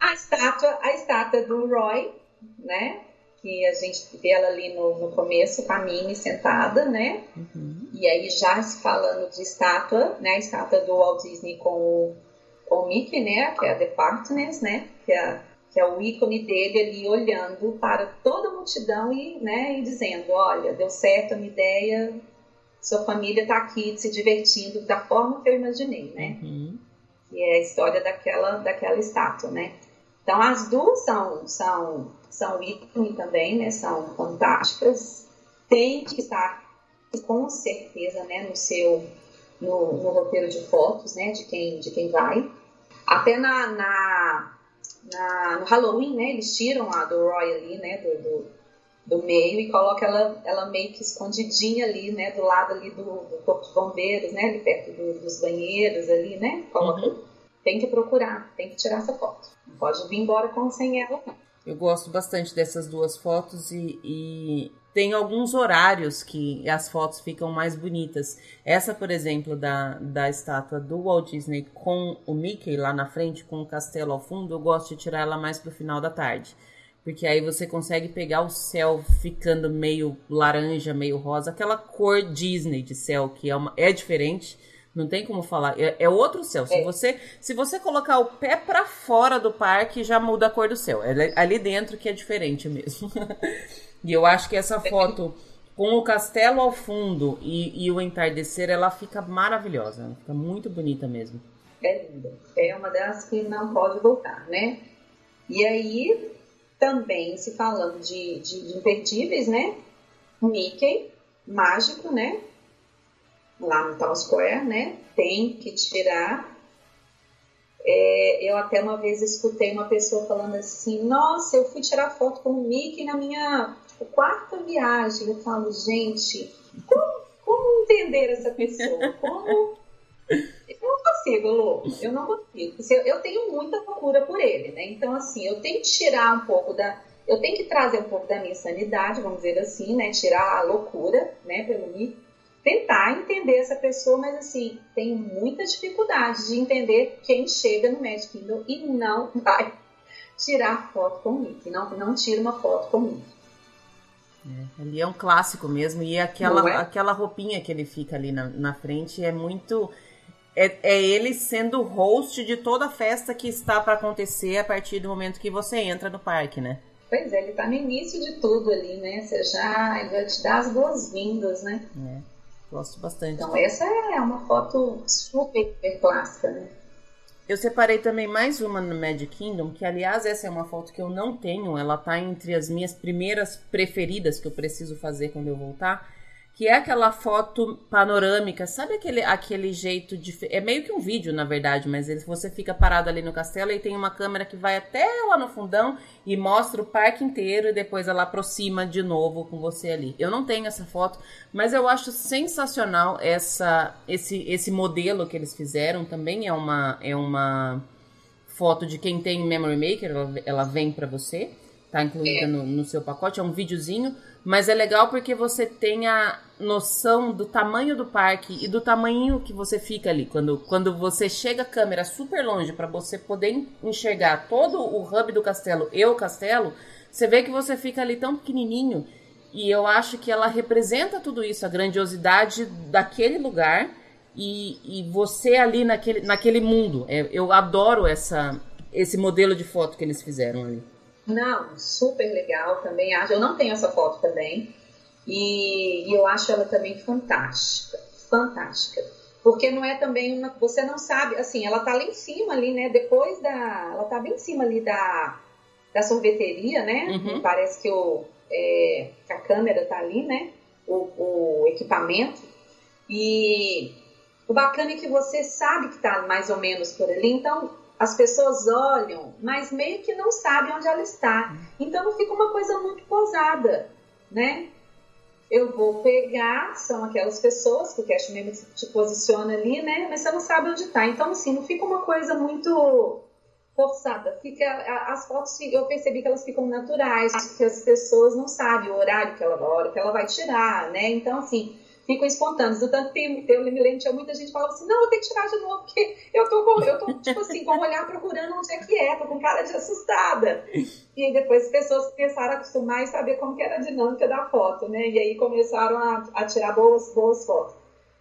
A estátua, a estátua do Roy, né? Que a gente vê ela ali no, no começo, caminho sentada, né? Uhum. E aí já se falando de estátua, né? A estátua do Walt Disney com o, com o Mickey, né? Que é a The Partners, né? Que é a que é o ícone dele ali olhando para toda a multidão e, né, e dizendo, olha, deu certo a minha ideia, sua família está aqui se divertindo da forma que eu imaginei, né? Uhum. Que é a história daquela, daquela estátua, né? Então as duas são, são, são ícone também, né? São fantásticas. Tem que estar com certeza, né, no seu no, no roteiro de fotos, né, de quem de quem vai. Até na, na na, no Halloween, né? Eles tiram a do Roy ali, né? Do, do, do, meio e colocam ela, ela meio que escondidinha ali, né? Do lado ali do, do corpo de bombeiros, né? Ali perto do, dos banheiros ali, né? Coloca, uhum. Tem que procurar, tem que tirar essa foto. Não pode vir embora com sem ela, não. Eu gosto bastante dessas duas fotos e, e tem alguns horários que as fotos ficam mais bonitas. Essa, por exemplo, da, da estátua do Walt Disney com o Mickey lá na frente, com o castelo ao fundo, eu gosto de tirar ela mais pro final da tarde. Porque aí você consegue pegar o céu ficando meio laranja, meio rosa, aquela cor Disney de céu, que é, uma, é diferente. Não tem como falar. É, é outro céu. Se, é. você, se você colocar o pé para fora do parque, já muda a cor do céu. É ali dentro que é diferente mesmo. E eu acho que essa foto com o castelo ao fundo e, e o entardecer, ela fica maravilhosa. Ela fica muito bonita mesmo. É linda. É uma das que não pode voltar, né? E aí, também se falando de, de, de imperdíveis, né? Mickey, mágico, né? Lá no Town Square, né? Tem que tirar. É, eu até uma vez escutei uma pessoa falando assim: Nossa, eu fui tirar foto com o Mickey na minha tipo, quarta viagem, eu falo, gente, como, como entender essa pessoa? Como. Eu não consigo, Lu. Eu não consigo. Eu tenho muita procura por ele, né? Então, assim, eu tenho que tirar um pouco da. Eu tenho que trazer um pouco da minha sanidade, vamos dizer assim, né? Tirar a loucura, né? Pelo mim. Tentar entender essa pessoa, mas assim, tenho muita dificuldade de entender quem chega no Magic Kingdom e não vai tirar foto com o Mickey. Não, não tira uma foto com o Mickey. É, ali é um clássico mesmo. E aquela, é? aquela roupinha que ele fica ali na, na frente é muito. É, é ele sendo o host de toda a festa que está para acontecer a partir do momento que você entra no parque, né? Pois é, ele está no início de tudo ali, né? Você já ele vai te dar as boas-vindas, né? É, gosto bastante. Então, essa é uma foto super clássica, né? Eu separei também mais uma no Magic Kingdom, que aliás essa é uma foto que eu não tenho, ela tá entre as minhas primeiras preferidas que eu preciso fazer quando eu voltar, que é aquela foto panorâmica, sabe aquele, aquele jeito de. É meio que um vídeo, na verdade, mas você fica parado ali no castelo e tem uma câmera que vai até lá no fundão e mostra o parque inteiro e depois ela aproxima de novo com você ali. Eu não tenho essa foto, mas eu acho sensacional essa, esse, esse modelo que eles fizeram. Também é uma. É uma foto de quem tem Memory Maker, ela, ela vem para você, tá incluída é. no, no seu pacote, é um videozinho, mas é legal porque você tem a noção do tamanho do parque e do tamanho que você fica ali. Quando, quando você chega a câmera super longe para você poder enxergar todo o hub do castelo e o castelo, você vê que você fica ali tão pequenininho. E eu acho que ela representa tudo isso, a grandiosidade daquele lugar e, e você ali naquele, naquele mundo. É, eu adoro essa, esse modelo de foto que eles fizeram ali. Não, super legal também. Eu não tenho essa foto também. E, e eu acho ela também fantástica. Fantástica. Porque não é também uma. Você não sabe, assim, ela tá lá em cima ali, né? Depois da. Ela tá bem em cima ali da, da sorveteria, né? Uhum. Parece que, o, é, que a câmera tá ali, né? O, o equipamento. E o bacana é que você sabe que está mais ou menos por ali, então as pessoas olham, mas meio que não sabem onde ela está. Então não fica uma coisa muito posada, né? Eu vou pegar, são aquelas pessoas que o cash mesmo te posiciona ali, né? Mas você não sabe onde está. Então, assim, não fica uma coisa muito forçada. Fica as fotos, eu percebi que elas ficam naturais, que as pessoas não sabem o horário que ela, hora que ela vai tirar, né? Então, assim, ficam espontâneos. Do tanto que eu me lembro, tinha muita gente que falava assim, não, vou ter que tirar de novo, porque eu tô, com, eu tô tipo assim, com o olhar procurando onde é que é, tô com cara de assustada. E aí depois as pessoas começaram a acostumar e saber como que era a dinâmica da foto, né? E aí começaram a, a tirar boas, boas fotos.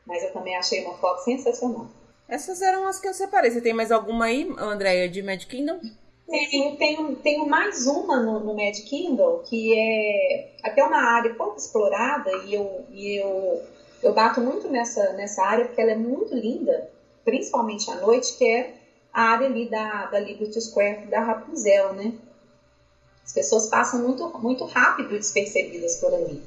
Mas eu também achei uma foto sensacional. Essas eram as que eu separei. Você tem mais alguma aí, Andréia, de Mad Kingdom? Tenho, tenho, tenho mais uma no, no Mad Kingdom, que é até uma área pouco explorada, e eu, e eu eu bato muito nessa, nessa área porque ela é muito linda, principalmente à noite, que é a área ali da, da Liberty Square da Rapunzel, né? As pessoas passam muito, muito rápido despercebidas por ali.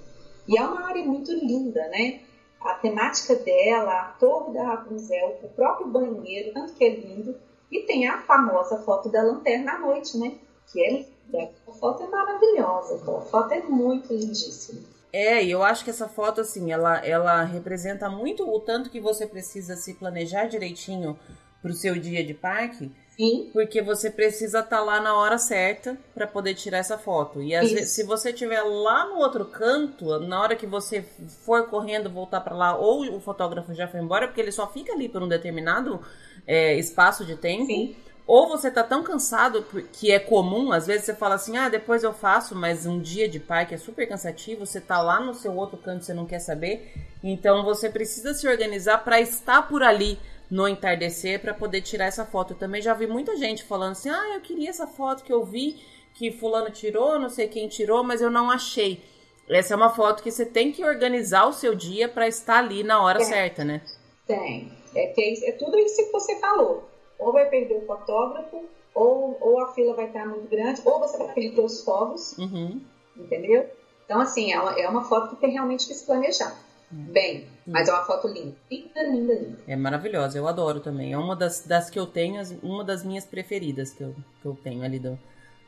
E é uma área muito linda, né? A temática dela, a torre da Rapunzel, o próprio banheiro, tanto que é lindo. E tem a famosa foto da lanterna à noite, né? Que é linda. A foto é maravilhosa, a foto é muito lindíssima. É, e eu acho que essa foto, assim, ela, ela representa muito o tanto que você precisa se planejar direitinho pro seu dia de parque. Sim. Porque você precisa estar tá lá na hora certa para poder tirar essa foto. E às vezes, se você estiver lá no outro canto, na hora que você for correndo voltar para lá, ou o fotógrafo já foi embora, porque ele só fica ali por um determinado é, espaço de tempo. Sim. Ou você tá tão cansado que é comum, às vezes você fala assim: "Ah, depois eu faço", mas um dia de parque é super cansativo, você tá lá no seu outro canto, você não quer saber. Então você precisa se organizar para estar por ali no entardecer para poder tirar essa foto. Eu também já vi muita gente falando assim: "Ah, eu queria essa foto que eu vi que fulano tirou, não sei quem tirou, mas eu não achei". Essa é uma foto que você tem que organizar o seu dia para estar ali na hora é. certa, né? Tem. É, que é, é tudo isso que você falou ou vai perder o fotógrafo, ou, ou a fila vai estar muito grande, ou você vai perder os fogos, uhum. entendeu? Então, assim, é uma, é uma foto que tem realmente que se planejar. Uhum. Bem, mas é uma foto linda. Linda, linda, linda. É maravilhosa, eu adoro também. É uma das, das que eu tenho, uma das minhas preferidas que eu, que eu tenho ali do,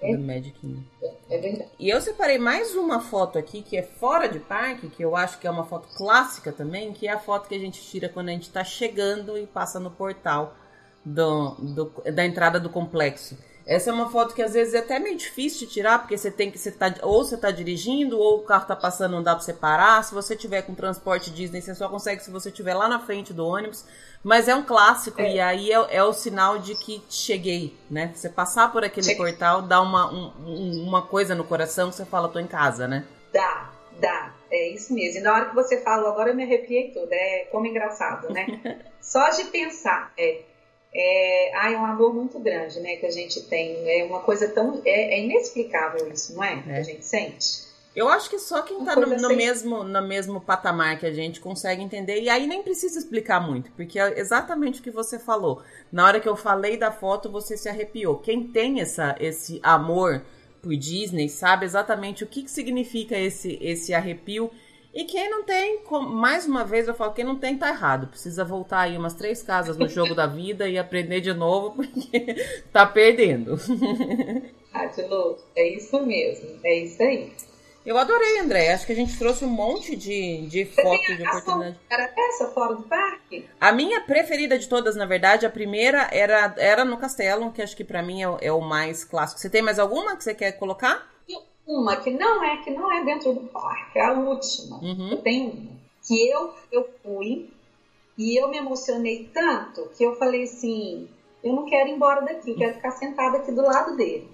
é. do Magic Kingdom. É, é verdade. E eu separei mais uma foto aqui que é fora de parque, que eu acho que é uma foto clássica também, que é a foto que a gente tira quando a gente está chegando e passa no portal do, do, da entrada do complexo. Essa é uma foto que às vezes é até meio difícil de tirar, porque você tem que. Você tá, ou você está dirigindo, ou o carro está passando, não dá para você parar. Se você tiver com transporte Disney, você só consegue se você estiver lá na frente do ônibus. Mas é um clássico, é. e aí é, é, o sinal de que cheguei, né? Você passar por aquele Cheguei. portal dá uma, um, uma coisa no coração que você fala, tô em casa, né? Dá, dá. É isso mesmo. E na hora que você falou, agora eu me arrepiei tudo. É como engraçado, né? Só de pensar, é é, ah, é um amor muito grande, né, que a gente tem. É uma coisa tão. É, é inexplicável isso, não é? é? Que a gente sente. Eu acho que só quem está no, no, mesmo, no mesmo patamar que a gente consegue entender, e aí nem precisa explicar muito, porque é exatamente o que você falou. Na hora que eu falei da foto, você se arrepiou. Quem tem essa, esse amor por Disney sabe exatamente o que, que significa esse, esse arrepio e quem não tem, mais uma vez eu falo, quem não tem tá errado. Precisa voltar aí umas três casas no jogo da vida e aprender de novo, porque tá perdendo. Ah, de louco. É isso mesmo. É isso aí. Eu adorei, André. Acho que a gente trouxe um monte de, de fotos de oportunidade. Era essa fora do parque? A minha preferida de todas, na verdade, a primeira era, era no castelo, que acho que para mim é, é, o mais clássico. Você tem mais alguma que você quer colocar? Uma que não é, que não é dentro do parque, é a última. Uhum. Eu tenho uma. Que eu, eu fui e eu me emocionei tanto que eu falei assim: eu não quero ir embora daqui, eu quero ficar sentada aqui do lado dele.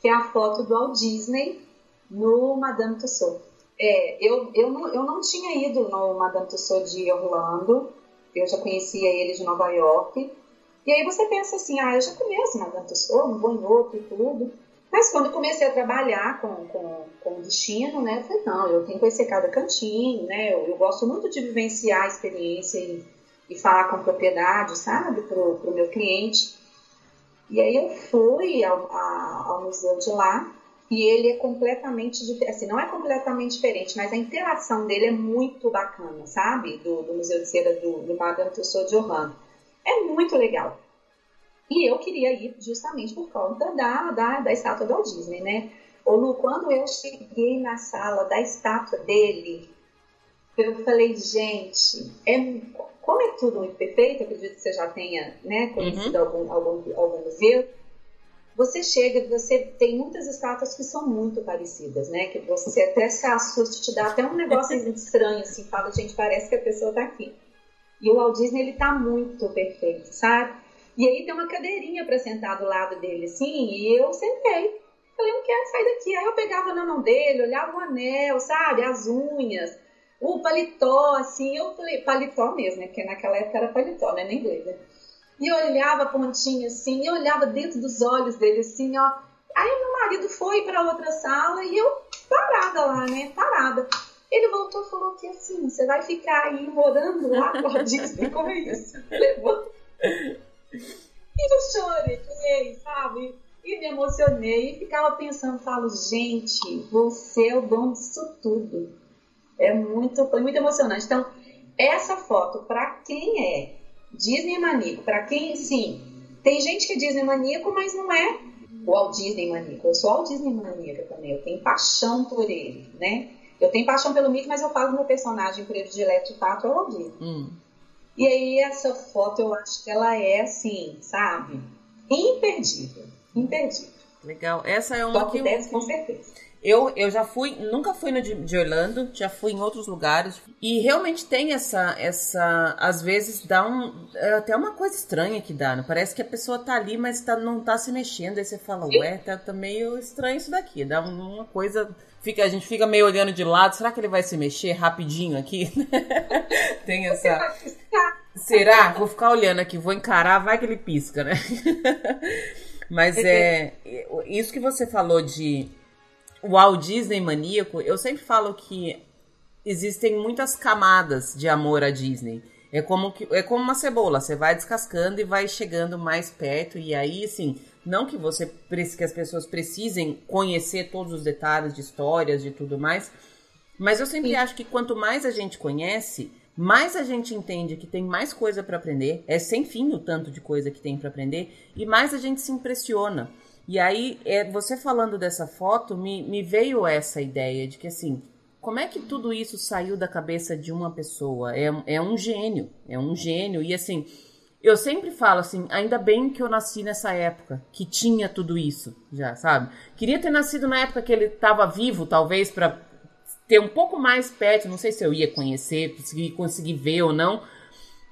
Que é a foto do Walt Disney no Madame Tussauds. É, eu, eu, não, eu não tinha ido no Madame Tussauds de Orlando, eu já conhecia ele de Nova York. E aí você pensa assim, ah, eu já conheço Madame Tussauds, não vou em outro e tudo. Mas quando comecei a trabalhar com, com, com o destino, né, eu falei, não, eu tenho que conhecer cada cantinho, né, eu, eu gosto muito de vivenciar a experiência e, e falar com propriedade, sabe, pro, pro meu cliente. E aí eu fui ao, a, ao museu de lá, e ele é completamente diferente, assim, não é completamente diferente, mas a interação dele é muito bacana, sabe? Do, do Museu de Cera do, do Madame Tussauds de Orlando. É muito legal. E eu queria ir justamente por conta da, da, da estátua do Walt Disney, né? Ou no, quando eu cheguei na sala da estátua dele, eu falei, gente, é, como é tudo muito perfeito, acredito que você já tenha né, conhecido uhum. algum, algum, algum museu, você chega, você tem muitas estátuas que são muito parecidas, né? Que você até se assusta, te dá até um negócio estranho, assim, fala, gente, parece que a pessoa tá aqui. E o Walt Disney, ele tá muito perfeito, sabe? E aí tem uma cadeirinha para sentar do lado dele, assim, e eu sentei. Falei, não quero sair daqui. Aí eu pegava na mão dele, olhava o anel, sabe? As unhas, o paletó, assim. Eu falei, paletó mesmo, né? Porque naquela época era paletó, né? Nem inglês, né? E eu olhava a pontinha assim, eu olhava dentro dos olhos dele assim, ó. Aí meu marido foi para outra sala e eu parada lá, né? Parada. Ele voltou e falou que assim, você vai ficar aí morando lá com a Disney, como é isso? Levou. E eu chorei, sabe? E me emocionei e ficava pensando, falo, gente, você é o dono disso tudo. É muito, foi muito emocionante. Então, essa foto, para quem é Disney maníaco, para quem, sim, tem gente que é Disney maníaco, mas não é o Walt Disney maníaco. Eu sou Walt Disney maníaca também, eu tenho paixão por ele, né? Eu tenho paixão pelo Mickey, mas eu falo meu personagem predileto de fato é o Walt Disney. Hum. E aí essa foto eu acho que ela é assim, sabe? Imperdível, imperdível. Legal. Essa é uma Top que 10 com certeza. Eu, eu já fui, nunca fui no de, de, Orlando, já fui em outros lugares. E realmente tem essa, essa às vezes dá um, é até uma coisa estranha que dá, não? Parece que a pessoa tá ali, mas tá, não tá se mexendo. Aí você fala, ué, tá, tá meio estranho isso daqui. Dá uma coisa, fica, a gente fica meio olhando de lado. Será que ele vai se mexer rapidinho aqui? tem essa... Será? Vou ficar olhando aqui, vou encarar, vai que ele pisca, né? mas é, isso que você falou de o Walt Disney maníaco, eu sempre falo que existem muitas camadas de amor à Disney. É como, que, é como uma cebola, você vai descascando e vai chegando mais perto, e aí, assim, não que você que as pessoas precisem conhecer todos os detalhes de histórias, de tudo mais, mas eu sempre Sim. acho que quanto mais a gente conhece, mais a gente entende que tem mais coisa para aprender, é sem fim o tanto de coisa que tem para aprender, e mais a gente se impressiona. E aí, é, você falando dessa foto, me, me veio essa ideia de que, assim, como é que tudo isso saiu da cabeça de uma pessoa? É, é um gênio, é um gênio. E, assim, eu sempre falo assim, ainda bem que eu nasci nessa época, que tinha tudo isso já, sabe? Queria ter nascido na época que ele estava vivo, talvez, para ter um pouco mais perto, não sei se eu ia conhecer, conseguir, conseguir ver ou não,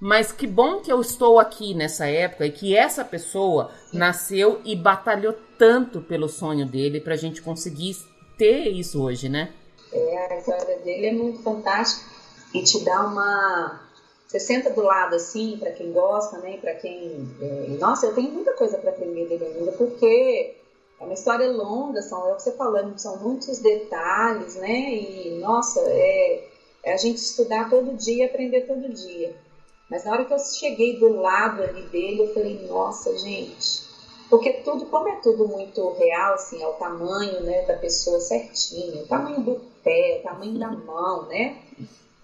mas que bom que eu estou aqui nessa época e que essa pessoa nasceu e batalhou tanto pelo sonho dele para a gente conseguir ter isso hoje, né? É, a história dele é muito fantástica e te dá uma. Você senta do lado assim, para quem gosta, né? Para quem. É... Nossa, eu tenho muita coisa para aprender dele ainda, porque é uma história longa, são, é o que você falando, são muitos detalhes, né? E, nossa, é, é a gente estudar todo dia aprender todo dia. Mas na hora que eu cheguei do lado ali dele, eu falei, nossa, gente. Porque tudo, como é tudo muito real, assim, é o tamanho né, da pessoa certinho, o tamanho do pé, o tamanho da mão, né?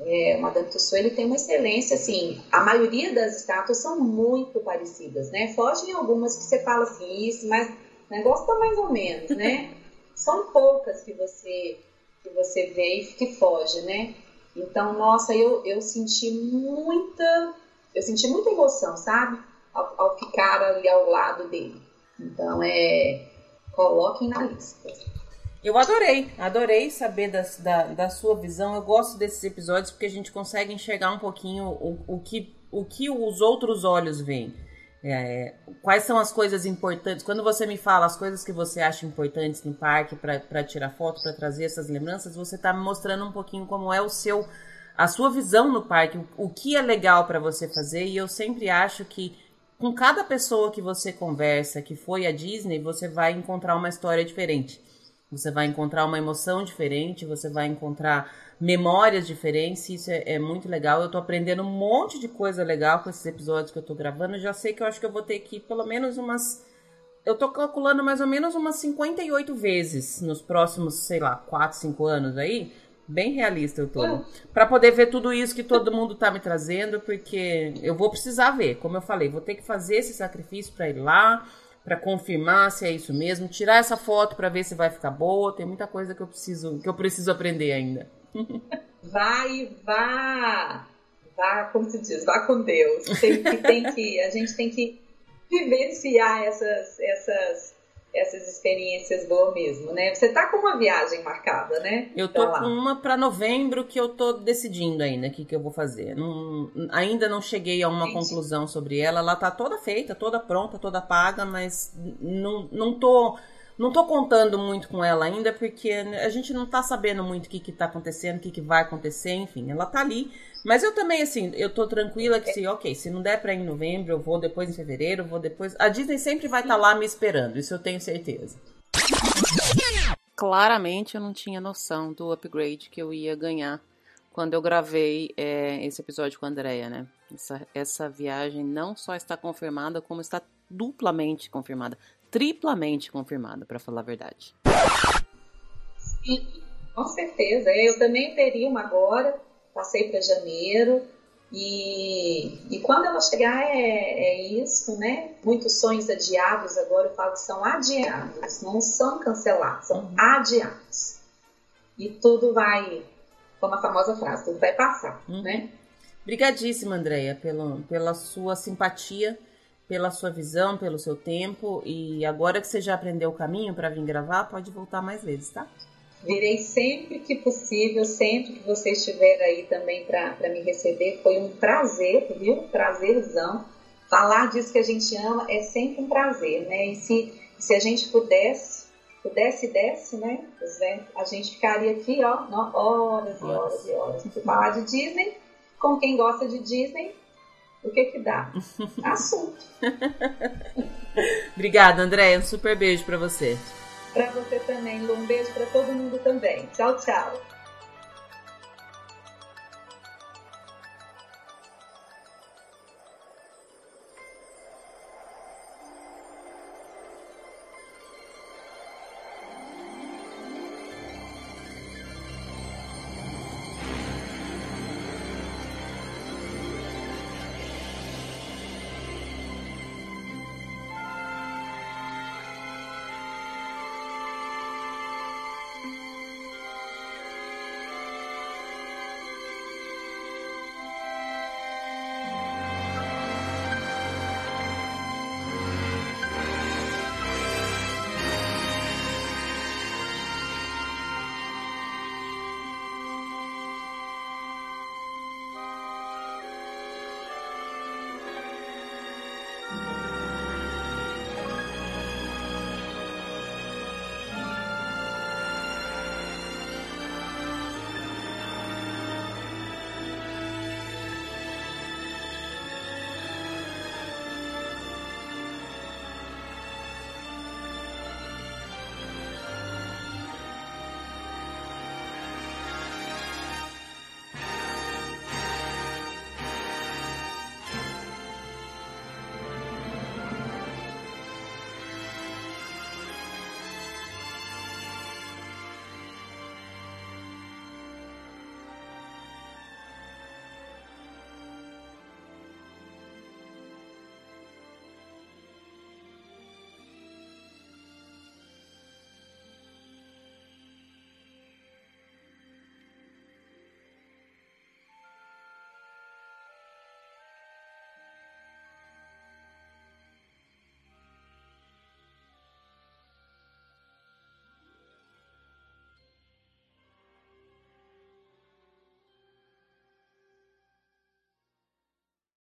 É, Madame Tussauds, ele tem uma excelência, assim, a maioria das estátuas são muito parecidas, né? Fogem algumas que você fala assim, isso, mas o negócio tá mais ou menos, né? São poucas que você que você vê e que foge, né? Então, nossa, eu, eu senti muita, eu senti muita emoção, sabe? Ao, ao ficar ali ao lado dele. Então, é, coloquem na lista. Eu adorei, adorei saber das, da, da sua visão. Eu gosto desses episódios porque a gente consegue enxergar um pouquinho o, o, que, o que os outros olhos veem. É, quais são as coisas importantes? Quando você me fala as coisas que você acha importantes no parque para tirar foto, para trazer essas lembranças, você está me mostrando um pouquinho como é o seu, a sua visão no parque, o, o que é legal para você fazer. E eu sempre acho que com cada pessoa que você conversa que foi à Disney, você vai encontrar uma história diferente. Você vai encontrar uma emoção diferente, você vai encontrar memórias diferentes, isso é, é, muito legal. Eu tô aprendendo um monte de coisa legal com esses episódios que eu tô gravando. Eu já sei que eu acho que eu vou ter que pelo menos umas. Eu tô calculando mais ou menos umas 58 vezes nos próximos, sei lá, 4, 5 anos aí. Bem realista eu tô. Né? para poder ver tudo isso que todo mundo tá me trazendo, porque eu vou precisar ver. Como eu falei, vou ter que fazer esse sacrifício para ir lá, para confirmar se é isso mesmo, tirar essa foto para ver se vai ficar boa. Tem muita coisa que eu preciso, que eu preciso aprender ainda. Vai, vá. Vá, como se diz, vá com Deus. Tem que, tem que, a gente tem que vivenciar essas, essas, essas experiências boas mesmo, né? Você tá com uma viagem marcada, né? Eu tô com uma para novembro que eu tô decidindo ainda o que, que eu vou fazer. Não, ainda não cheguei a uma Entendi. conclusão sobre ela. Ela tá toda feita, toda pronta, toda paga, mas não, não tô não tô contando muito com ela ainda, porque a gente não tá sabendo muito o que que tá acontecendo, o que que vai acontecer, enfim, ela tá ali. Mas eu também, assim, eu tô tranquila que se, ok, se não der pra ir em novembro, eu vou depois em fevereiro, eu vou depois. A Disney sempre vai estar tá lá me esperando, isso eu tenho certeza. Claramente eu não tinha noção do upgrade que eu ia ganhar quando eu gravei é, esse episódio com a Andrea, né? Essa, essa viagem não só está confirmada, como está duplamente confirmada triplamente confirmada, para falar a verdade. Sim, com certeza. Eu também teria uma agora, passei para janeiro. E, e quando ela chegar é, é isso, né? Muitos sonhos adiados, agora eu falo que são adiados, não são cancelados, são uhum. adiados. E tudo vai, como a famosa frase, tudo vai passar, uhum. né? Obrigadíssima, Andréia, pela sua simpatia pela sua visão, pelo seu tempo. E agora que você já aprendeu o caminho para vir gravar, pode voltar mais vezes, tá? Virei sempre que possível, sempre que você estiver aí também para me receber. Foi um prazer, viu? Prazerzão. Falar disso que a gente ama é sempre um prazer, né? E se, se a gente pudesse, pudesse e desse, né? A gente ficaria aqui, ó, horas e horas e horas. Falar de Disney, com quem gosta de Disney, o que que dá? Assunto. Obrigada, André. Um super beijo para você. Para você também. Um beijo para todo mundo também. Tchau, tchau.